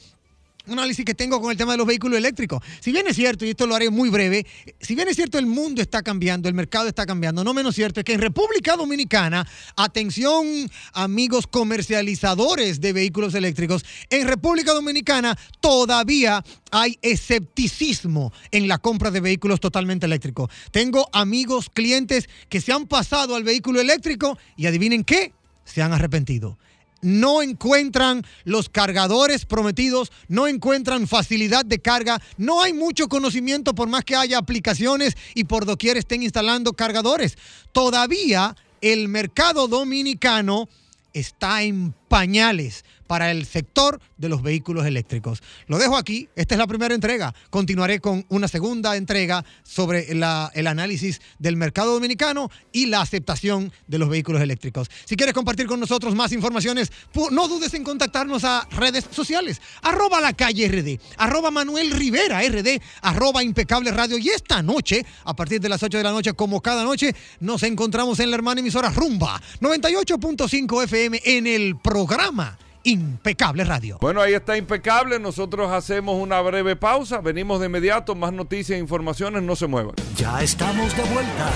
un análisis que tengo con el tema de los vehículos eléctricos. Si bien es cierto, y esto lo haré muy breve, si bien es cierto el mundo está cambiando, el mercado está cambiando, no menos cierto es que en República Dominicana, atención amigos comercializadores de vehículos eléctricos, en República Dominicana todavía hay escepticismo en la compra de vehículos totalmente eléctricos. Tengo amigos, clientes que se han pasado al vehículo eléctrico y adivinen qué, se han arrepentido no encuentran los cargadores prometidos, no encuentran facilidad de carga, no hay mucho conocimiento por más que haya aplicaciones y por doquier estén instalando cargadores. Todavía el mercado dominicano está en pañales para el sector de los vehículos eléctricos. Lo dejo aquí, esta es la primera entrega. Continuaré con una segunda entrega sobre el análisis del mercado dominicano y la aceptación de los vehículos eléctricos. Si quieres compartir con nosotros más informaciones, no dudes en contactarnos a redes sociales. Arroba la calle RD, arroba Manuel Rivera RD, arroba impecable radio. Y esta noche, a partir de las 8 de la noche, como cada noche, nos encontramos en la hermana emisora Rumba 98.5 FM en el programa Impecable Radio. Bueno, ahí está impecable. Nosotros hacemos una breve pausa. Venimos de inmediato. Más noticias e informaciones. No se muevan. Ya estamos de vuelta.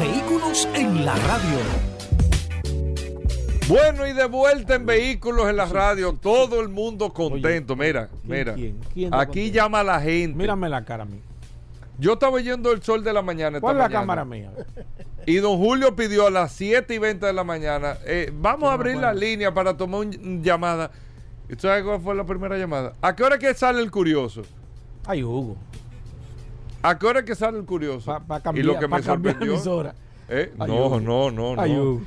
Vehículos en la radio. Bueno, y de vuelta en vehículos en la radio. Todo el mundo contento. mira, mira. quién? ¿Quién está Aquí contento? llama la gente. Mírame la cara a mí. Yo estaba oyendo el sol de la mañana. esta ¿Cuál es la mañana. cámara mía? Y don Julio pidió a las 7 y 20 de la mañana, eh, vamos a abrir la línea para tomar una llamada. ¿Y tú sabes cuál fue la primera llamada? ¿A qué hora que sale el curioso? Ay, Hugo. ¿A qué hora que sale el curioso? cambiar- y lo que pa' me sorprendió. ¿eh? Ay, No, Hugo. no, no, Ay, no. Hugo.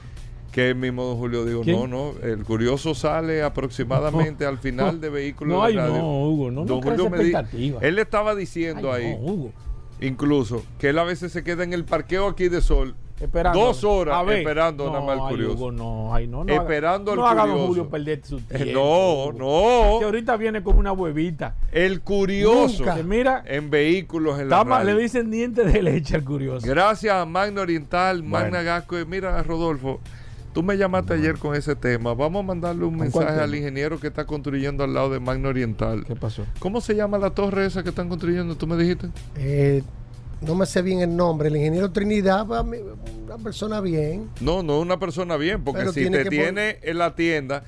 Que el mismo don Julio dijo, ¿Quién? no, no, el curioso sale aproximadamente al final de vehículos No, de ay, radio. no, Hugo, no, no Don Julio me di- expectativa. Él le estaba diciendo Ay, ahí, no, Hugo. incluso, que él a veces se queda en el parqueo aquí de Sol, Esperando. dos horas A ver. esperando no, nada más al ay, curioso. Hugo, no, ay, no, no Esperando haga, al no a curioso. Julio perder su Eh, tiempo. no, Hugo. no. Que ahorita viene como una huevita. El curioso Nunca. Mira, en vehículos en la radio. le dicen dientes de leche al curioso. Gracias a Magna Oriental, Magna Bueno. Gasco. Mira, Rodolfo, tú me llamaste ayer con ese tema. Vamos a mandarle un ¿Con cuál mensaje al ingeniero que está construyendo al lado de Magna Oriental. ¿Qué pasó? ¿Cómo se llama la torre esa que están construyendo? ¿Tú me dijiste? Eh, no me sé bien el nombre. El ingeniero Trinidad, una persona bien. No, no una persona bien, porque Pero si tiene te tiene en la tienda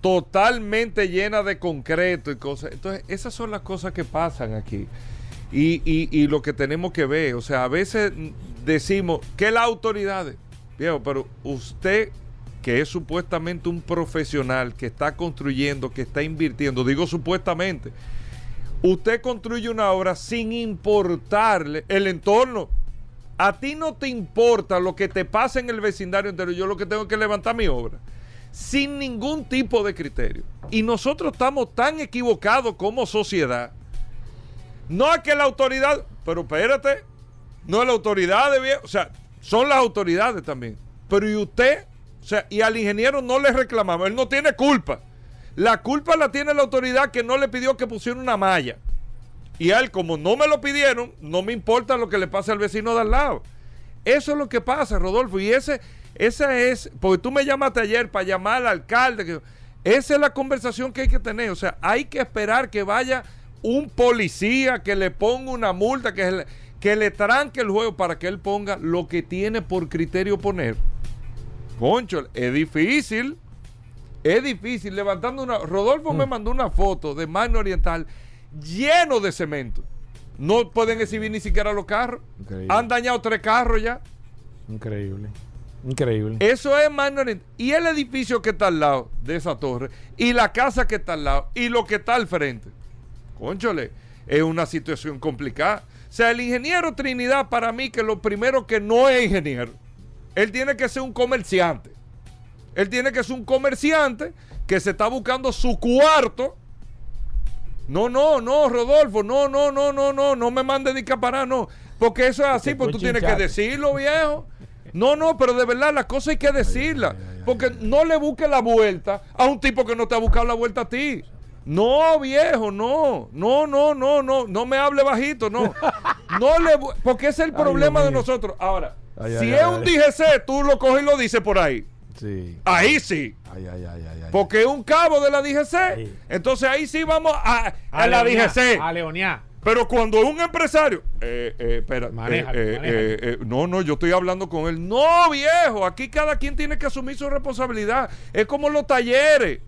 totalmente llena de concreto y cosas. Entonces, esas son las cosas que pasan aquí. Y, y- y lo que tenemos que ver, o sea, a veces decimos que las autoridades, viejo, pero usted que es supuestamente un profesional que está construyendo, que está invirtiendo, digo supuestamente, usted construye una obra sin importarle el entorno. A ti no te importa lo que te pasa en el vecindario entero. Yo lo que tengo que levantar mi obra. Sin ningún tipo de criterio. Y nosotros estamos tan equivocados como sociedad. No es que la autoridad, pero espérate, no es la autoridad de o sea, son las autoridades también. Pero y usted, o sea, y al ingeniero no le reclamamos, él no tiene culpa. La culpa la tiene la autoridad que no le pidió que pusiera una malla. Y a él, como no me lo pidieron, no me importa lo que le pase al vecino de al lado. Eso es lo que pasa, Rodolfo. Y ese, esa es, porque tú me llamaste ayer para llamar al alcalde. que- esa es la conversación que hay que tener. O sea, hay que esperar que vaya un policía que le ponga una multa, que le, que le tranque el juego para que él ponga lo que tiene por criterio poner. Concho, es difícil. Es difícil. Levantando una. Rodolfo me mandó una foto de Magno Oriental lleno de cemento. No pueden exhibir ni siquiera los carros. Increíble. Han dañado tres carros ya. Increíble. Increíble. Eso es Magno Oriental. Y el edificio que está al lado de esa torre. Y la casa que está al lado. Y lo que está al frente. Conchole, es una situación complicada. O sea, el ingeniero Trinidad, para mí, que lo primero que no es ingeniero, él tiene que ser un comerciante. Él tiene que ser un comerciante que se está buscando su cuarto. No, no, no, Rodolfo, no, no, no, no, no, no me mande de parar, no. Porque eso es así, porque tú tienes que decirlo, viejo. No, no, pero de verdad las cosas hay que decirlas. Porque no le busques la vuelta a un tipo que no te ha buscado la vuelta a ti. No, viejo, no. No, no, no, no. No me hable bajito, no. No le porque ese es el problema de nosotros. Ahora, Ay, si ay, es un. DGC, tú lo coges y lo dices por ahí. Sí. Ahí sí. Ay, ay, ay, ay, ay. Porque es un cabo de la DGC. Entonces ahí sí vamos a, a la DGC. A leonear. Pero cuando un empresario, eh, eh, espera, eh, eh, no, no, yo estoy hablando con él. No, viejo, aquí cada quien tiene que asumir su responsabilidad. Es como los talleres.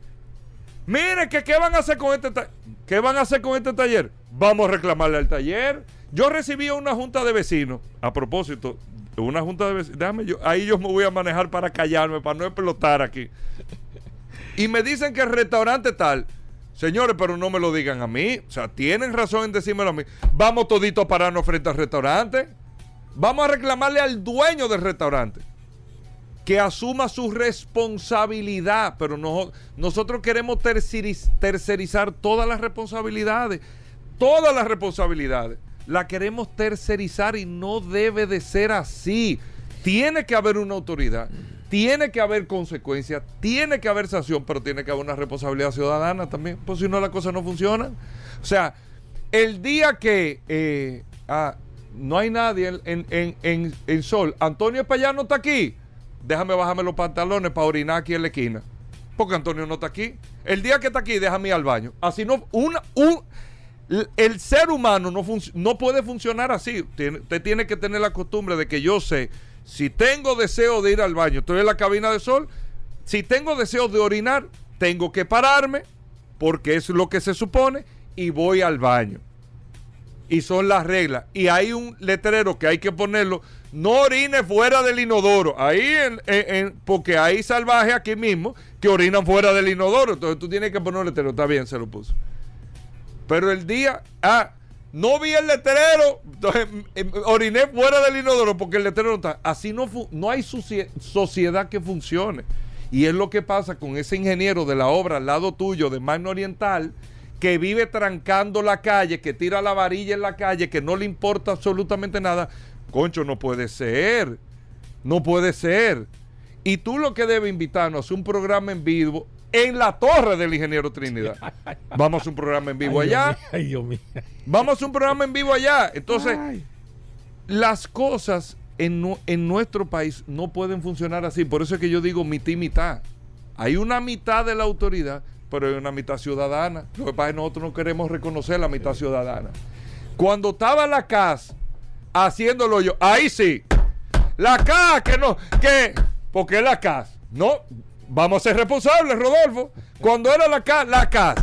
Mire, que qué van a hacer con este taller. ¿Qué van a hacer con este taller? Vamos a reclamarle al taller. Yo recibí una junta de vecinos, a propósito, una junta de vecinos. Déjame yo, ahí yo me voy a manejar para callarme, para no explotar aquí. Y me dicen que el restaurante tal. Señores, pero no me lo digan a mí. O sea, tienen razón en decírmelo a mí. Vamos toditos a pararnos frente al restaurante. Vamos a reclamarle al dueño del restaurante que asuma su responsabilidad. Pero no- nosotros queremos terceriz- tercerizar todas las responsabilidades. Todas las responsabilidades. La queremos tercerizar y no debe de ser así. Tiene que haber una autoridad. Tiene que haber consecuencias, tiene que haber sanción, pero tiene que haber una responsabilidad ciudadana también, pues si no las cosas no funcionan. O sea, el día que eh, ah, no hay nadie en, en, en, en- Sol, Antonio Espallá no está aquí, déjame bajarme los pantalones para orinar aquí en la esquina. Porque Antonio no está aquí. El día que está aquí, déjame ir al baño. Así no, una, un, el ser humano no, no puede funcionar así. usted tiene que tener la costumbre de que yo sé, si tengo deseo de ir al baño, estoy en la cabina de sol, si tengo deseo de orinar, tengo que pararme, porque es lo que se supone, y voy al baño. Y son las reglas. Y hay un letrero que hay que ponerlo, no orine fuera del inodoro. Ahí, en, porque hay salvajes aquí mismo que orinan fuera del inodoro. Entonces tú tienes que poner un letrero. Está bien, se lo puso. Pero el día, ah, no vi el letrero, entonces em, oriné fuera del inodoro porque el letrero no está. Así no, no hay sociedad que funcione. Y es lo que pasa con ese ingeniero de la obra al lado tuyo de Magno Oriental, que vive trancando la calle, que tira la varilla en la calle, que no le importa absolutamente nada. Concho, no puede ser. No puede ser. Y tú lo que debes invitarnos a un programa en vivo en la torre del ingeniero Trinidad. <laughs> Vamos a un programa en vivo allá. ay, Dios mío. Vamos a un programa en vivo allá. Entonces, las cosas en, en, nuestro país no pueden funcionar así. Por eso es que yo digo mitad y mitad. Hay una mitad de la autoridad, pero hay una mitad ciudadana. Lo que pasa es que nosotros no queremos reconocer la mitad ciudadana. Cuando estaba la CAS haciéndolo yo, ahí sí. La CAS, que no, que, porque la CAS. No, Vamos a ser responsables, Rodolfo. Cuando era la CAS, la CAS.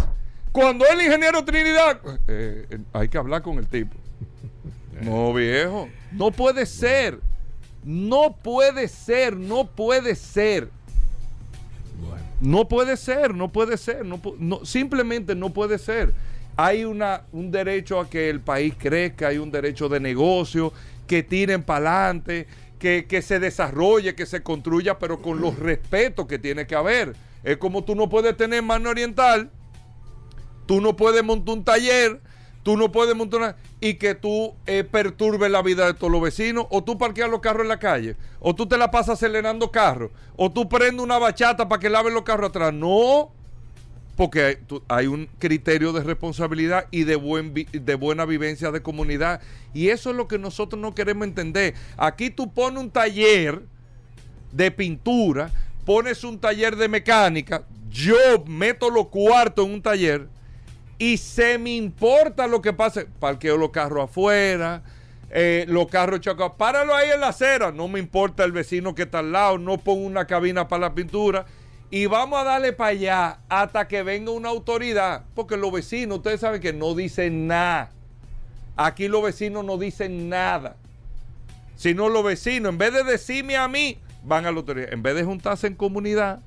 Cuando el ingeniero Trinidad, eh, eh, hay que hablar con el tipo. No, viejo. No puede ser. No puede ser, no puede ser. No puede ser, no puede ser. No, simplemente no puede ser. Hay una, un derecho a que el país crezca, hay un derecho de negocio, que tiren para adelante, que, se desarrolle, que se construya, pero con los respetos que tiene que haber. Es como tú no puedes tener mano oriental, tú no puedes montar un taller, tú no puedes montar una, y que tú eh, perturbes la vida de todos los vecinos, o tú parqueas los carros en la calle, o tú te la pasas acelerando carros, o tú prendes una bachata para que laven los carros atrás. No, porque hay, un criterio de responsabilidad y de, buen, de buena vivencia de comunidad. Y eso es lo que nosotros no queremos entender. Aquí tú pones un taller de pintura, pones un taller de mecánica, yo meto los cuartos en un taller y se me importa lo que pase. Parqueo los carros afuera, eh, los carros chocados. Páralo ahí en la acera. No me importa el vecino que está al lado, no pongo una cabina para la pintura y vamos a darle para allá hasta que venga una autoridad, porque los vecinos, ustedes saben que no dicen nada. Aquí los vecinos no dicen nada. Sino los vecinos, en vez de decirme a mí, van a la autoridad. En vez de juntarse en comunidad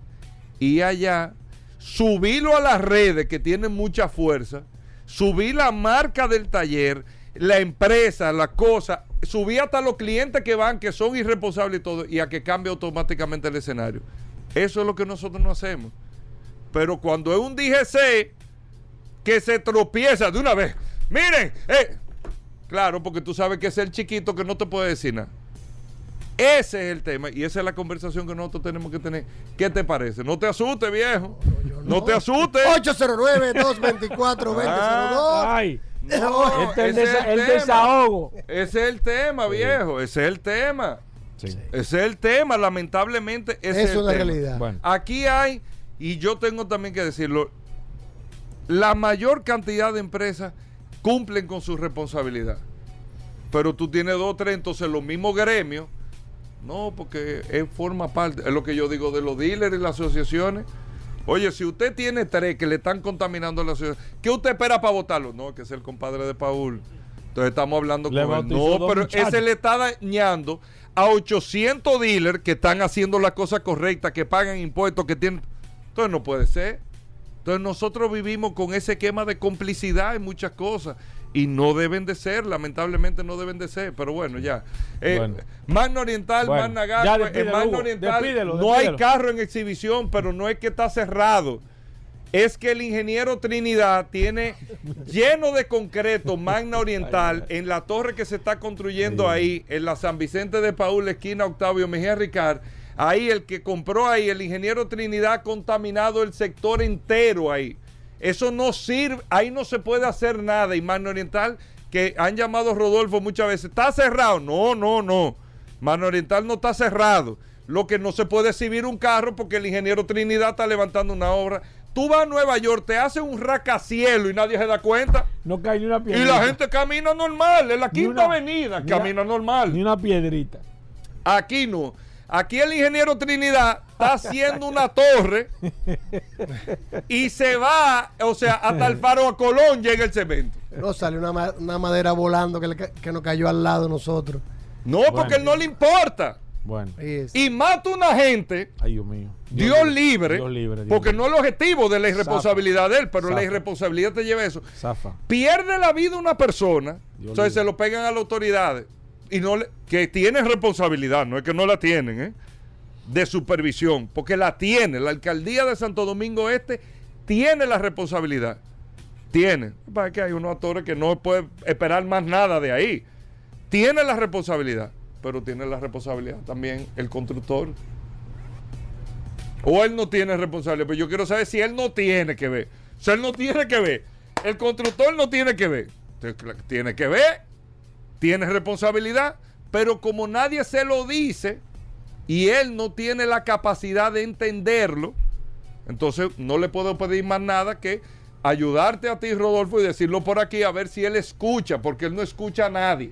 y allá, subirlo a las redes que tienen mucha fuerza, subir la marca del taller, la empresa, la cosa, subir hasta los clientes que van, que son irresponsables y todo, y a que cambie automáticamente el escenario. Eso es lo que nosotros no hacemos. Pero cuando es un DGC que se tropieza de una vez, miren, eh, claro, porque tú sabes que es el chiquito que no te puede decir nada. Ese es el tema y esa es la conversación que nosotros tenemos que tener. ¿Qué te parece? No te asustes, viejo. No, te asustes. 809-224-2002. Ah, ay. No, este es el, el desahogo. Ese es el tema, viejo. Ese es el tema. Ese es el tema, lamentablemente. Ese es, una realidad. Aquí hay, y yo tengo también que decirlo, la mayor cantidad de empresas cumplen con su responsabilidad. Pero tú tienes dos, tres, entonces los mismos gremios, no, porque es forma parte, es lo que yo digo de los dealers y las asociaciones. Oye, si usted tiene tres que le están contaminando la ciudad, ¿qué usted espera para votarlo? No, que es el compadre de Paul. Entonces estamos hablando con él. No, pero ese le está dañando a 800 dealers que están haciendo la cosa correcta, que pagan impuestos, que tienen... Entonces no puede ser. Entonces nosotros vivimos con ese esquema de complicidad en muchas cosas y no deben de ser, lamentablemente no deben de ser, pero bueno, ya. Eh, Oriental, Magna en Magno Oriental no hay carro en exhibición, pero no es que está cerrado es que el ingeniero Trinidad tiene lleno de concreto Magna Oriental en la torre que se está construyendo ahí, en la San Vicente de Paul, esquina Octavio Mejía Ricard. Ahí el que compró ahí, el ingeniero Trinidad ha contaminado el sector entero ahí. Eso no sirve, ahí no se puede hacer nada. Y Magna Oriental, que han llamado Rodolfo muchas veces, ¿está cerrado? No, no, no. Magna Oriental no está cerrado. Lo que no se puede exhibir un carro porque el ingeniero Trinidad está levantando una obra. Tú vas a Nueva York, te hacen un racacielo y nadie se da cuenta. No cae ni una Y piedrita. la gente camina normal, en la Ni quinta una- avenida ni una- camina normal. Ni una piedrita. Aquí no. Aquí el ingeniero Trinidad está haciendo una torre y se va, o sea, hasta el faro a Colón llega el cemento. No, salió una, ma- una madera volando que, le ca- que nos cayó al lado de nosotros. No, porque él no le importa. Bueno. Y mata una gente, Ay, Dios mío. Dios, libre, Dios libre, Dios porque libre. no es el objetivo de la irresponsabilidad de él, pero la irresponsabilidad te lleva a eso. Zafa. Pierde la vida una persona, entonces libre. se lo pegan a las autoridades y no le- que tienen responsabilidad, no es que no la tienen, ¿eh? de supervisión, porque la tiene. La alcaldía de Santo Domingo Este tiene la responsabilidad. Tiene. Es que hay unos actores que no pueden esperar más nada de ahí. Tiene la responsabilidad, pero tiene la responsabilidad también el constructor. O él no tiene responsabilidad, pero yo quiero saber si él no tiene que ver. Si él no tiene que ver, el constructor no tiene que ver. Tiene que ver, tiene responsabilidad, pero como nadie se lo dice y él no tiene la capacidad de entenderlo, entonces no le puedo pedir más nada que ayudarte a ti, Rodolfo, y decirlo por aquí a ver si él escucha, porque él no escucha a nadie.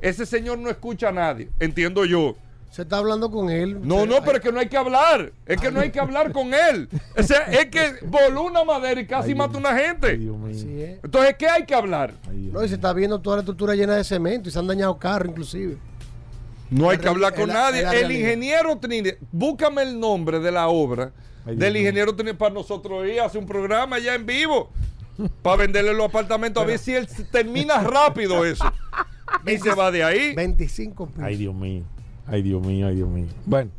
Ese señor no escucha a nadie, entiendo yo. Se está hablando con él. No, no, pero es que no hay que hablar. Es que no hay que hablar con él. O sea, es que voló una madera y casi mata a una gente. Así es. Entonces, ¿qué hay que hablar? No, y se está viendo toda la estructura llena de cemento y se han dañado carros inclusive. No hay que hablar la- con nadie. El ingeniero Trinidad, búscame el nombre de la obra del ingeniero Trinidad para nosotros ir a hacer un programa ya en vivo. Para venderle los apartamentos, a ver si él termina rápido eso. <laughs> Y se va de ahí. 25 pisos. Ay, Dios mío. Ay, Dios mío, ay, Dios mío. Bueno,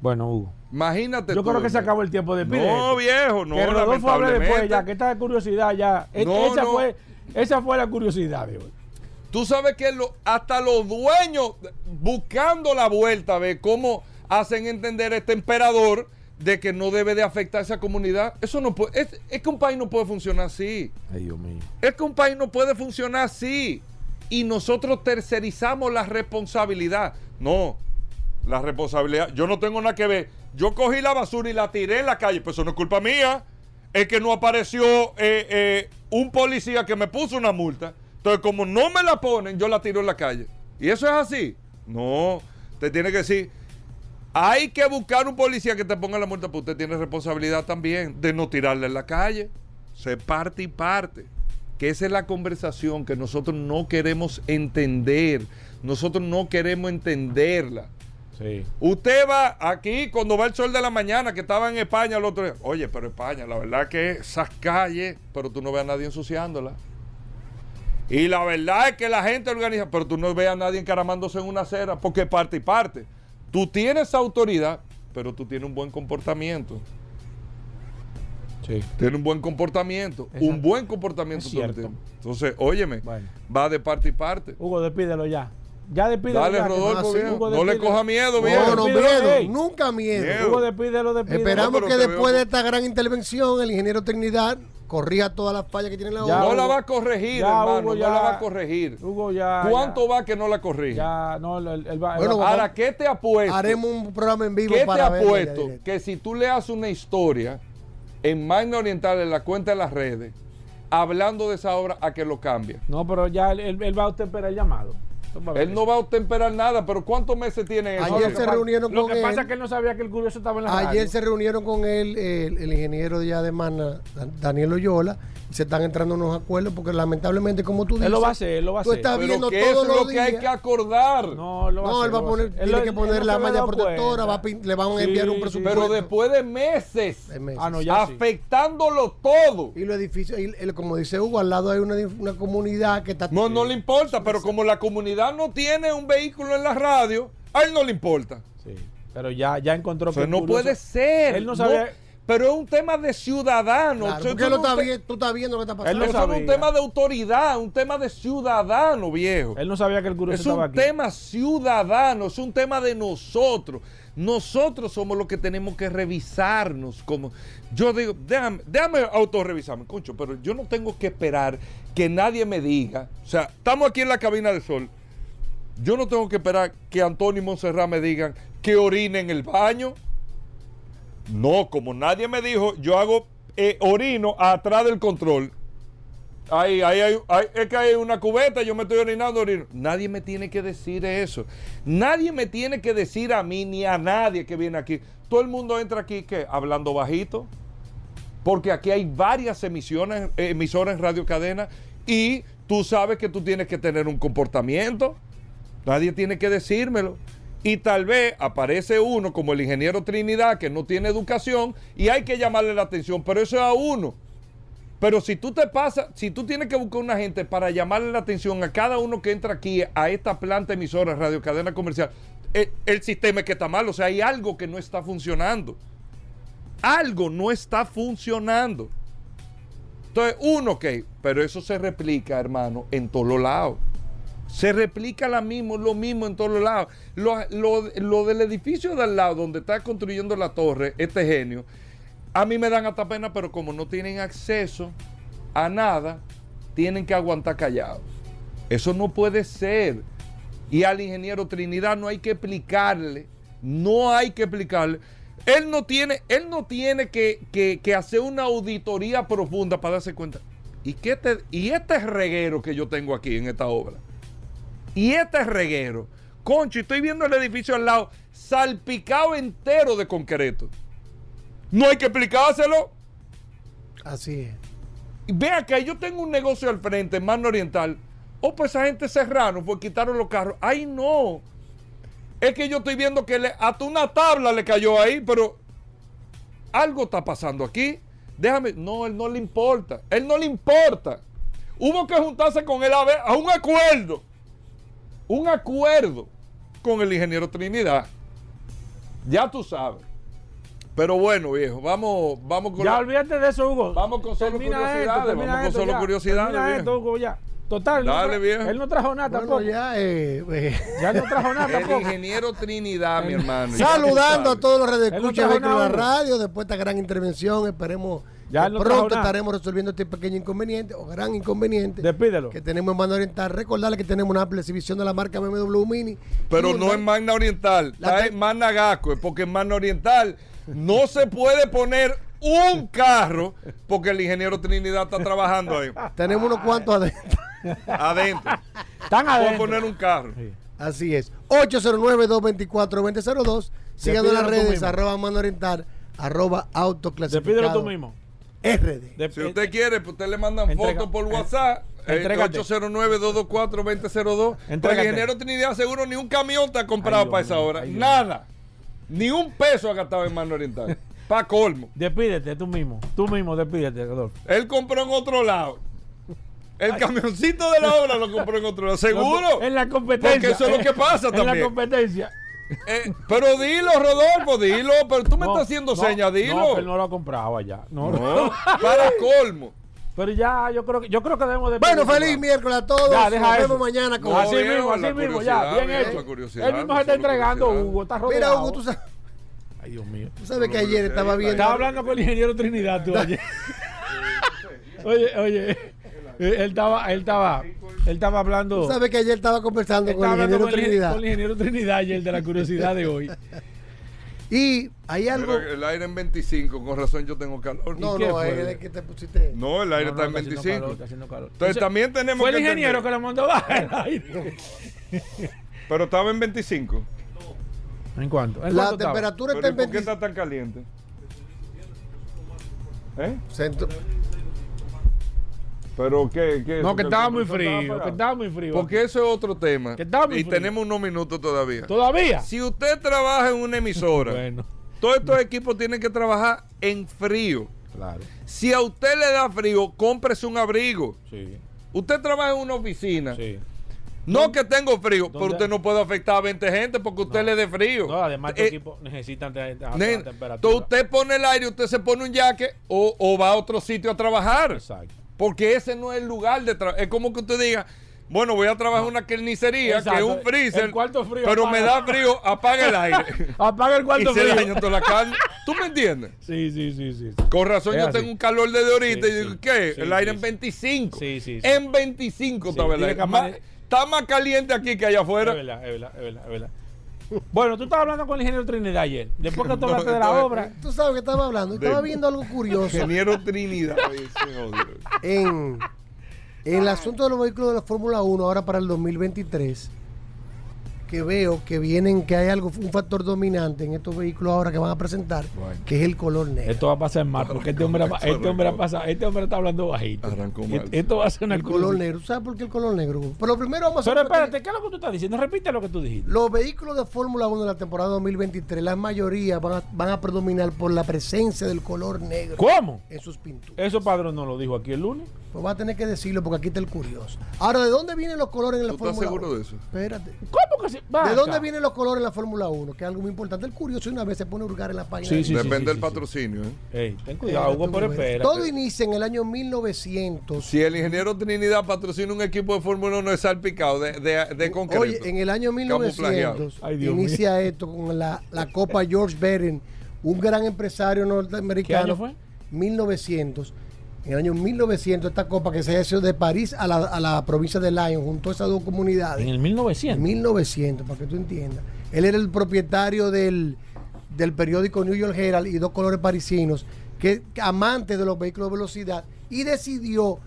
bueno, Hugo. Imagínate. Yo tú, creo que se acabó el tiempo de pide No, viejo, no. Que Rodolfo hable después ya, que esta curiosidad ya. e- No, esa, no. Fue, esa fue la curiosidad de hoy. Tú sabes que lo- hasta los dueños buscando la vuelta ve cómo hacen entender a este emperador de que no debe de afectar a esa comunidad. Eso no puede, es, es que un país no puede funcionar así. Ay, Dios mío. Es que un país no puede funcionar así. Y nosotros tercerizamos la responsabilidad. No, la responsabilidad. Yo no tengo nada que ver. Yo cogí la basura y la tiré en la calle. Pues eso no es culpa mía. Es que no apareció eh, eh, un policía que me puso una multa. Entonces, como no me la ponen, yo la tiro en la calle. ¿Y eso es así? No. Te tiene que decir, hay que buscar un policía que te ponga la multa, pero usted tiene responsabilidad también de no tirarla en la calle. Se parte y parte. Que esa es la conversación que nosotros no queremos entender. Nosotros no queremos entenderla. Sí. Usted va aquí cuando va el sol de la mañana, que estaba en España el otro día. Oye, pero España, la verdad que esas calles, pero tú no ves a nadie ensuciándolas. Y la verdad es que la gente organiza, pero tú no ves a nadie encaramándose en una acera, porque parte y parte. Tú tienes autoridad, pero tú tienes un buen comportamiento. Sí. Tienes un buen comportamiento. Exacto. Un buen comportamiento. Entonces, óyeme, Bueno. va de parte y parte. Hugo, despídelo ya. Ya despídelo Dale, ya, Rodolfo. Hugo, No le coja miedo, No, viejo. no, Despídelo, miedo. ey. Nunca miedo. Miedo. Hugo, despídelo, despídelo. Esperamos que te veo después de esta gran intervención, el ingeniero Trinidad corrija todas las fallas que tiene la Ya, no obra. la va a corregir, Ya, hermano. Hugo, no ya. la va a corregir. Hugo, ya. ¿Cuánto ya, va que no la corrija? Ya, no, él, él- él va. él Bueno, va- Ahora, ¿qué te apuesto? Haremos un programa en vivo ¿Qué te para ver. apuesto? Que si tú le haces una historia en Magna Oriental, en la cuenta de las redes, hablando de esa obra, a que lo cambie. No, pero ya él, él- él va a esperar el llamado. Él no va a temperar nada, pero ¿cuántos meses tiene eso? Ayer lo se que pa- reunieron Lo con que él. pasa es que él no sabía que el curioso estaba en la Ayer radio. se reunieron con él el, el ingeniero de allá de Mana, Dan- Daniel Oyola, se están entrando unos acuerdos porque lamentablemente, como tú dices, Él lo va a hacer, él lo va a tú estás Pero viendo que eso todos es lo que hay que acordar. No, lo va a No, hacer. él va a lo poner, tiene Él que lo- poner no la malla protectora, va a cuenta. pin- le van a Sí, enviar un presupuesto. Pero después de meses, de meses. Ah, no, ya sí. afectándolo todo. Y los edificios, y el- como dice Hugo, al lado hay una, una comunidad que está. No, no le importa, pero como la comunidad no tiene un vehículo en la radio, a él no le importa. Sí, pero ya, ya encontró O sea, no curioso- puede ser. Él no sabía. Pero es un tema de ciudadano. Claro, porque eso lo está vi- tú estás viendo lo que está Él pasando. no Eso no es un tema de autoridad, un tema de ciudadano, viejo. Él no sabía que el curioso Es estaba un aquí. tema ciudadano, es un tema de nosotros. Nosotros somos los que tenemos que revisarnos. Como yo digo, déjame, déjame autorrevisarme, concho, pero yo no tengo que esperar que nadie me diga. O sea, estamos aquí en la cabina de sol. Yo no tengo que esperar que Antonio y Montserrat me digan que orine en el baño. No, como nadie me dijo, yo hago eh, orino atrás del control. Ahí, ahí, hay- ahí- es que hay una cubeta, yo me estoy orinando, orino. Nadie me tiene que decir eso. Nadie me tiene que decir a mí ni a nadie que viene aquí. Todo el mundo entra aquí, ¿qué? Hablando bajito. Porque aquí hay varias emisiones, emisoras Radio Cadena y tú sabes que tú tienes que tener un comportamiento. Nadie tiene que decírmelo. Y tal vez aparece uno como el ingeniero Trinidad que no tiene educación y hay que llamarle la atención, pero eso es a uno. Pero si tú te pasas, si tú tienes que buscar una gente para llamarle la atención a cada uno que entra aquí a esta planta emisora Radio Cadena Comercial, eh, el, sistema es que está mal, o sea, hay algo que no está funcionando. Algo no está funcionando. Entonces, uno, ok, pero eso se replica, hermano, en todos lados. Se replica la mismo, lo mismo en todos los lados. Lo, lo- lo del edificio de al lado, donde está construyendo la torre, este genio, a mí me dan hasta pena, pero como no tienen acceso a nada, tienen que aguantar callados. Eso no puede ser. Y al ingeniero Trinidad no hay que explicarle, no hay que explicarle. Él no tiene, él no tiene que, que- que hacer una auditoría profunda para darse cuenta. ¿Y, qué te- y este reguero que yo tengo aquí en esta obra. Y este reguero. Concho, estoy viendo el edificio al lado, salpicado entero de concreto. No hay que explicárselo. Así es. Vea que yo tengo un negocio al frente, en Mano Oriental. Oh, pues esa gente cerraron, pues quitaron los carros. Ay, no. Es que yo estoy viendo que le, hasta una tabla le cayó ahí, pero algo está pasando aquí. Déjame, no, él no le importa. Él no le importa. Hubo que juntarse con él a, ver, a un acuerdo. Un acuerdo con el ingeniero Trinidad. Ya tú sabes. Pero bueno, viejo, vamos, vamos con Ya la- olvídate de eso, Hugo. Vamos con solo Termina curiosidades, vamos con esto solo ya. curiosidades, Termina viejo. esto, Hugo, ya. Total, no Dale, tra- viejo. él no trajo nada Bueno, tampoco. ya, eh, eh, Ya no trajo nada <laughs> El tampoco. ingeniero Trinidad, mi hermano. Saludando a todos los no redescuchas trajo de Hugo. Radio después de esta gran intervención. Esperemos Ya no pronto estaremos resolviendo este pequeño inconveniente o gran inconveniente Despídelo. que tenemos en Mano Oriental. Recordarle que tenemos una amplia exhibición de la marca BMW Mini. Pero no en Magna Oriental, La está en Magna Gasco, porque en Magna Oriental no se puede poner un carro porque el ingeniero Trinidad está trabajando ahí. Tenemos unos cuantos adentro. Adentro. Están Puedo adentro. poner un carro. Así es. 809-224-2002. Síganos en las redes, arroba Mano Oriental, arroba autoclasificado. Despídelo tú mismo. RD. De- Si usted quiere, pues usted le mandan fotos por WhatsApp. eh, entrégate. 809-224-2002. El Entrégate. ingeniero Trinidad seguro ni un camión está comprado Ay, para esa hora. ay, Nada. Ni un peso ha gastado en Magna Oriental. <laughs> para colmo. Despídete tú mismo. Tú mismo, despídete, Rodolfo. Él compró en otro lado. El camioncito de la obra lo compró en otro lado. ¿Seguro? En la competencia. Porque eso es lo que pasa En la también. competencia. Eh, <laughs> pero dilo, Rodolfo, dilo. Pero tú me No, estás haciendo no, señas, No, dilo. que él no lo ha comprado allá. No, No, <laughs> para colmo. Pero ya, yo creo que, yo creo que debemos de. Bueno, feliz miércoles a todos. Ya, deja Nos eso. vemos mañana con No, Así mismo, así mismo, ya, bien hecho. Él mismo se está entregando. Hugo, está Mira, rodeado. Hugo, tú sabes, Ay, Dios mío. tú sabes que ayer estaba viendo. Estaba hablando con el ingeniero Trinidad tú ayer. <laughs> oye, oye, él estaba, él estaba, él estaba hablando. Tú sabes que ayer estaba conversando con estaba el hablando ingeniero con el, Trinidad. con el ingeniero Trinidad ayer de la curiosidad de hoy. <laughs> Y hay algo. Mira, el aire en 25, con razón yo tengo calor. No, no, fue? es el que te pusiste. No, el aire No, no, está en haciendo 25. calor, está haciendo calor. Entonces Ese- también tenemos Fue el que ingeniero entender- que lo mandó bajar <laughs> el aire. <laughs> Pero estaba en 25. ¿En cuánto? ¿En La cuánto estaba? temperatura Pero está ¿y en ¿Por qué 20. está tan caliente? ¿Eh? Centro- Pero qué, qué No, que estaba muy frío, que estaba muy frío. Porque eso es otro tema. Que estaba muy y frío. tenemos unos minutos todavía. ¿Todavía? Si usted trabaja en una emisora, <laughs> Bueno, todos estos equipos tienen que trabajar en frío. claro. Si a usted le da frío, cómprese un abrigo. Sí, Usted trabaja en una oficina. sí. No que tengo frío, pero ¿Dónde? usted no puede afectar a 20 gente porque usted le dé frío. No, además, tu Eh, equipo necesitan de temperatura. entonces usted pone el aire, usted se pone un jaque o, o va a otro sitio a trabajar. Exacto. Porque ese no es el lugar de trabajo. Es como que usted diga, bueno, voy a trabajar en una carnicería, Exacto. que es un freezer, El cuarto frío, pero apaga. me da frío, apaga el aire. <laughs> Apaga el y cuarto se frío. daña toda la carne. ¿Tú me entiendes? Sí, sí, sí, sí. Con razón Es yo así. tengo un calor desde ahorita Sí, y digo, sí. ¿qué? Sí, el aire en sí. 25. Sí, sí. En 25 Sí, estaba el aire. está más caliente aquí que allá afuera. es verdad, es verdad, es verdad. Bueno, tú estabas hablando con el ingeniero Trinidad ayer. Después que tú <laughs> No, hablaste de la obra. Tú sabes que estaba hablando. De- Estaba viendo algo curioso. Ingeniero Trinidad. <laughs> En, en el asunto de los vehículos de la Fórmula 1 ahora para el 2023 que veo que vienen que hay algo un factor dominante en estos vehículos ahora que van a presentar que es el color negro Esto va a pasar mal porque este hombre, este hombre, este hombre está hablando bajito. Arrancó Y- mal. Esto va a ser una el color negro ¿Tú ¿sabes por qué el color negro? pero primero vamos a Pero espérate, ¿qué es lo que tú estás diciendo? Repite lo que tú dijiste. Los vehículos de Fórmula 1 de la temporada 2023, la mayoría van a, van a predominar por la presencia del color negro. ¿Cómo? En sus pinturas. Eso Padrón no lo dijo aquí el lunes. Pues va a tener que decirlo porque aquí está el curioso. Ahora, ¿de dónde vienen los colores en la ¿Tú estás Fórmula 1? seguro de eso? Espérate. ¿Cómo que sí? Va ¿De dónde vienen los colores en la Fórmula 1? Que es algo muy importante. El curioso una vez se pone a hurgar en la página. Sí, de- sí, sí, Depende sí, del sí, patrocinio. ¿eh? Ey, ten cuidado, Hugo, pero espera. Todo inicia en el año 1900. Si el ingeniero Trinidad patrocina un equipo de Fórmula 1 es salpicado de, de, de concreto. Oye, en el año Camuflajeado. 1900 Ay, Dios inicia esto con la, la Copa George Beren, un gran empresario norteamericano. ¿Qué año fue? 1900. En el año 1900, esta copa que se hizo de París a la, a la provincia de Lyon, junto a esas dos comunidades. En el 1900. 1900, para que tú entiendas. Él era el propietario del, del periódico New York Herald y dos colores parisinos, que amante de los vehículos de velocidad, y decidió,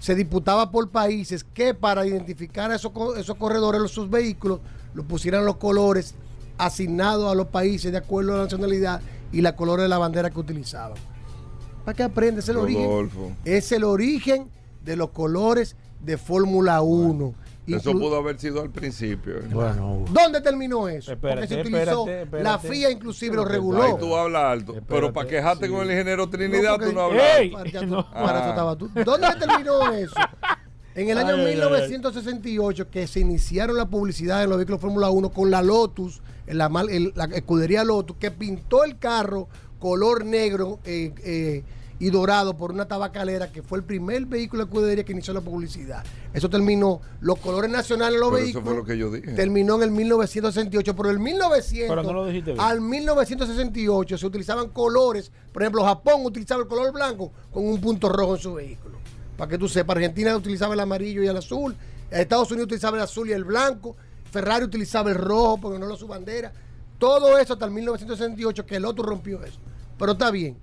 se disputaba por países, que para identificar a esos, esos corredores, sus vehículos, lo pusieran los colores asignados a los países de acuerdo a la nacionalidad y la color de la bandera que utilizaban. Para que aprendas es el origen. Rodolfo. Es el origen de los colores de Fórmula 1. Eso pudo haber sido al principio. ¿eh? Bueno. ¿Dónde terminó eso? Espérate, Porque se utilizó, espérate, espérate. la FIA inclusive lo Ahí reguló. tú hablas alto. pero para quejarte sí. con el ingeniero Trinidad, tú no hablas. ¡Ey! Para, <laughs> ya tú- No. para eso Ah. estaba tú. ¿Dónde terminó eso? En el año Ay, ay, ay. 1968, que se iniciaron la publicidad en los vehículos Fórmula 1 con la Lotus, en la, mal- en la escudería Lotus, que pintó el carro color negro eh, eh, y dorado por una tabacalera, que fue el primer vehículo de escudería que inició la publicidad. Eso terminó, los colores nacionales de los Pero eso vehículos. fue lo que yo dije. Terminó en el 1968, pero el 1900 Pero no lo dijiste bien. al 1968 se utilizaban colores. Por ejemplo, Japón utilizaba el color blanco con un punto rojo en su vehículo. Para que tú sepas, Argentina utilizaba el amarillo y el azul. Estados Unidos utilizaba el azul y el blanco. Ferrari utilizaba el rojo porque no era su bandera. Todo eso hasta el 1968 que el otro rompió eso. Pero está bien.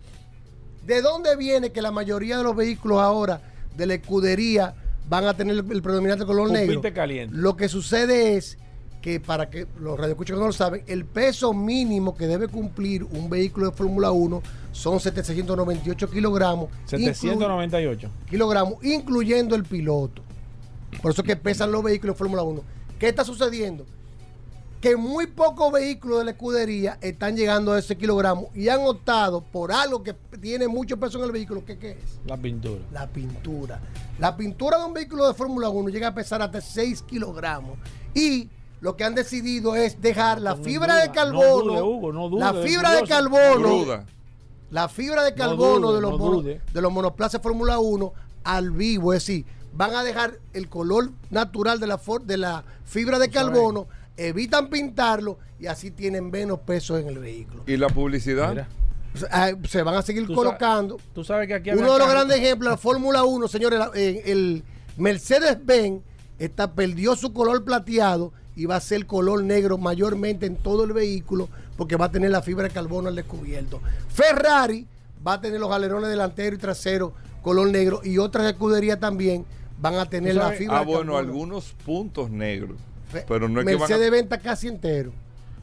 ¿De dónde viene que la mayoría de los vehículos ahora de la escudería van a tener el, predominante color negro? Caliente. Lo que sucede es que para que los radioescuchos que no lo saben, el peso mínimo que debe cumplir un vehículo de Fórmula 1 son 798 kilogramos. inclu- 798. kilogramos, incluyendo el piloto. Por eso que pesan los vehículos de Fórmula 1. ¿Qué está sucediendo? Que muy pocos vehículos de la escudería están llegando a ese kilogramo y han optado por algo que tiene mucho peso en el vehículo. ¿Qué, qué es? La pintura. La pintura. La pintura de un vehículo de Fórmula 1 llega a pesar hasta 6 kilogramos. Y lo que han decidido es dejar la No fibra duda, de carbono. no dude, Hugo, no dude, la fibra de carbono. La fibra de No carbono dude, de, los no mono- de los monoplazas Fórmula 1 al vivo. Es decir, van a dejar el color natural de la, for- de la fibra de carbono, evitan pintarlo y así tienen menos peso en el vehículo. ¿Y la publicidad? Mira. Ah, Se van a seguir Tú colocando. Tú sabes que aquí Uno de los grandes ejemplos, la Fórmula 1, señores, la- eh, el Mercedes-Benz está, perdió su color plateado y va a ser color negro mayormente en todo el vehículo porque va a tener la fibra de carbono al descubierto. Ferrari va a tener los alerones delantero y trasero color negro y otras escuderías también van a tener la fibra Ah, de bueno, carbono. algunos puntos negros. Pero no es que van a- Mercedes-Benz está casi entero.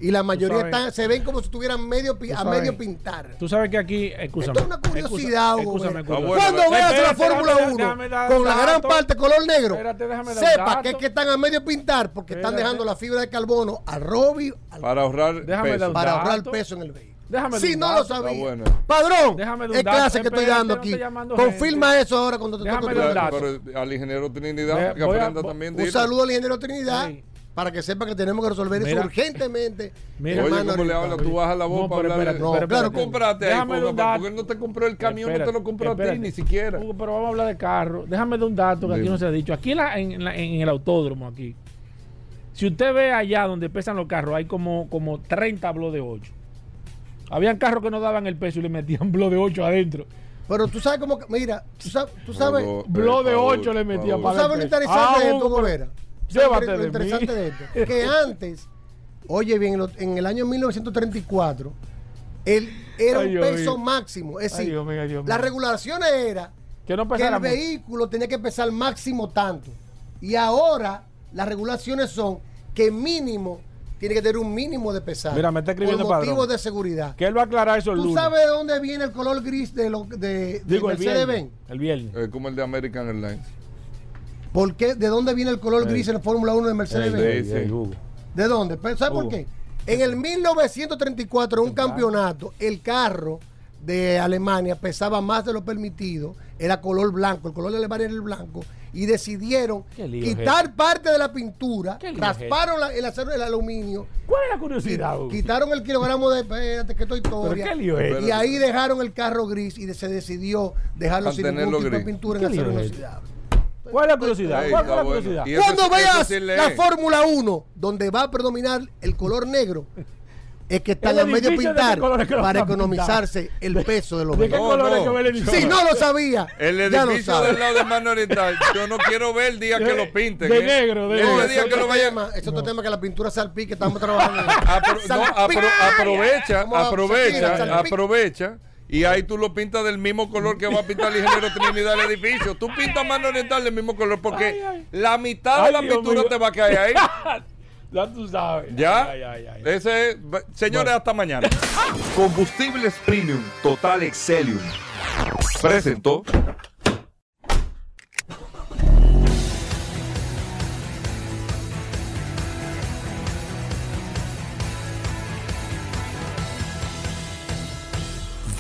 Y la mayoría están- se ven como si estuvieran medio, a sabes- medio pintar. Tú sabes que aquí, escúchame. Esto es una curiosidad, Hugo. Ah, Cuando Espérate, veas la Fórmula déjame- 1 déjame dar con la gran parte color negro, sepa que es que están a medio pintar porque están dejando la fibra de carbono al robi al- Para ahorrar peso. para ahorrar peso en el vehículo. Déjame si no lo sabía. Padrón, es clase que estoy dando aquí. Confirma eso ahora cuando te toque al ingeniero Trinidad, que a- aprenda también. Un saludo al ingeniero Trinidad. Para que sepa que tenemos que resolver eso Mira. urgentemente. <laughs> Mira. Oye, ¿cómo le habla? Tú bajas la voz No, para pero hablar. espérate, No, pero claro, espérate. cómprate Déjame dar un dato. porque él no te compró el camión, no te Espérate, lo compró a ti espérate. ni siquiera. Hugo, pero vamos a hablar de carro. Déjame de un dato que aquí Dime. no se ha dicho. Aquí en, la- en la- en el autódromo, aquí. Si usted ve allá donde pesan los carros, hay como, como 30 bloques de 8. Habían carros que no daban el peso y le metían <laughs> blog de 8 adentro. Pero tú sabes cómo, que- mira, tú sabes, tú sabes, Por Blog de favor, 8 le metían por tú para sabes lo interesante de esto, Gobera. ¿Sabes Llévate lo de interesante mí. de esto? Que <laughs> antes oye bien, en el año 1934, el, era Ay, un Dios peso mío. máximo. Es Ay, decir, Dios mío, ay, Dios mío. las regulaciones era Que no que pesara el mucho. vehículo tenía que pesar máximo tanto. Y ahora las regulaciones son que mínimo tiene que tener un mínimo de pesar. Mira, me está escribiendo Por motivos Padrón. de seguridad. Que él va a aclarar eso el ¿Tú lunes. sabes de dónde viene el color gris de, lo, de, de Digo, el viernes. El viernes. Es como el de American Airlines. ¿Por qué? ¿De dónde viene el color gris en la Fórmula 1 de Mercedes-Benz? ¿De dónde? ¿Sabes por qué? En el 1934, en un campeonato, el carro de Alemania pesaba más de lo permitido, era color blanco, el color de Alemania era el blanco, y decidieron quitar es parte de la pintura, rasparon la- el acero del aluminio, ¿Cuál es la curiosidad? Hugo? quitaron el kilogramo de, espérate, que esto es historia, qué lío es? y ahí dejaron el carro gris y se decidió dejarlo sin ningún tipo de gris. pintura ¿Qué en acero inoxidable. ¿Cuál es la curiosidad? ¿Cuál es la curiosidad? Cuando veas sí la Fórmula 1, donde va a predominar el color negro, es que están El a medio edificio, ¿de pintar para economizarse el peso de los ¿De qué es no. que va el? Si no lo sabía, El ya lo edificio del lado de Mano Oriental, yo no quiero ver el día que lo <laughs> pinten. de ¿eh? negro, de No, negro. es día que otro lo vayan. tema, es otro tema que la pintura salpique, estamos trabajando. en Apro- no, apro- aprovecha, aprovecha, aprovecha. Y ahí tú lo pintas del mismo color que va a pintar el ingeniero Trinidad el edificio. Tú pintas mano oriental del mismo color porque Ay, ay. la mitad de Ay, la Dios pintura mío. te va a caer ahí. <laughs> Ya tú sabes. ¿Ya? Ay, ay, ay. Ese es- señores, hasta mañana. <laughs> Combustibles Premium Total Excelium. Presentó.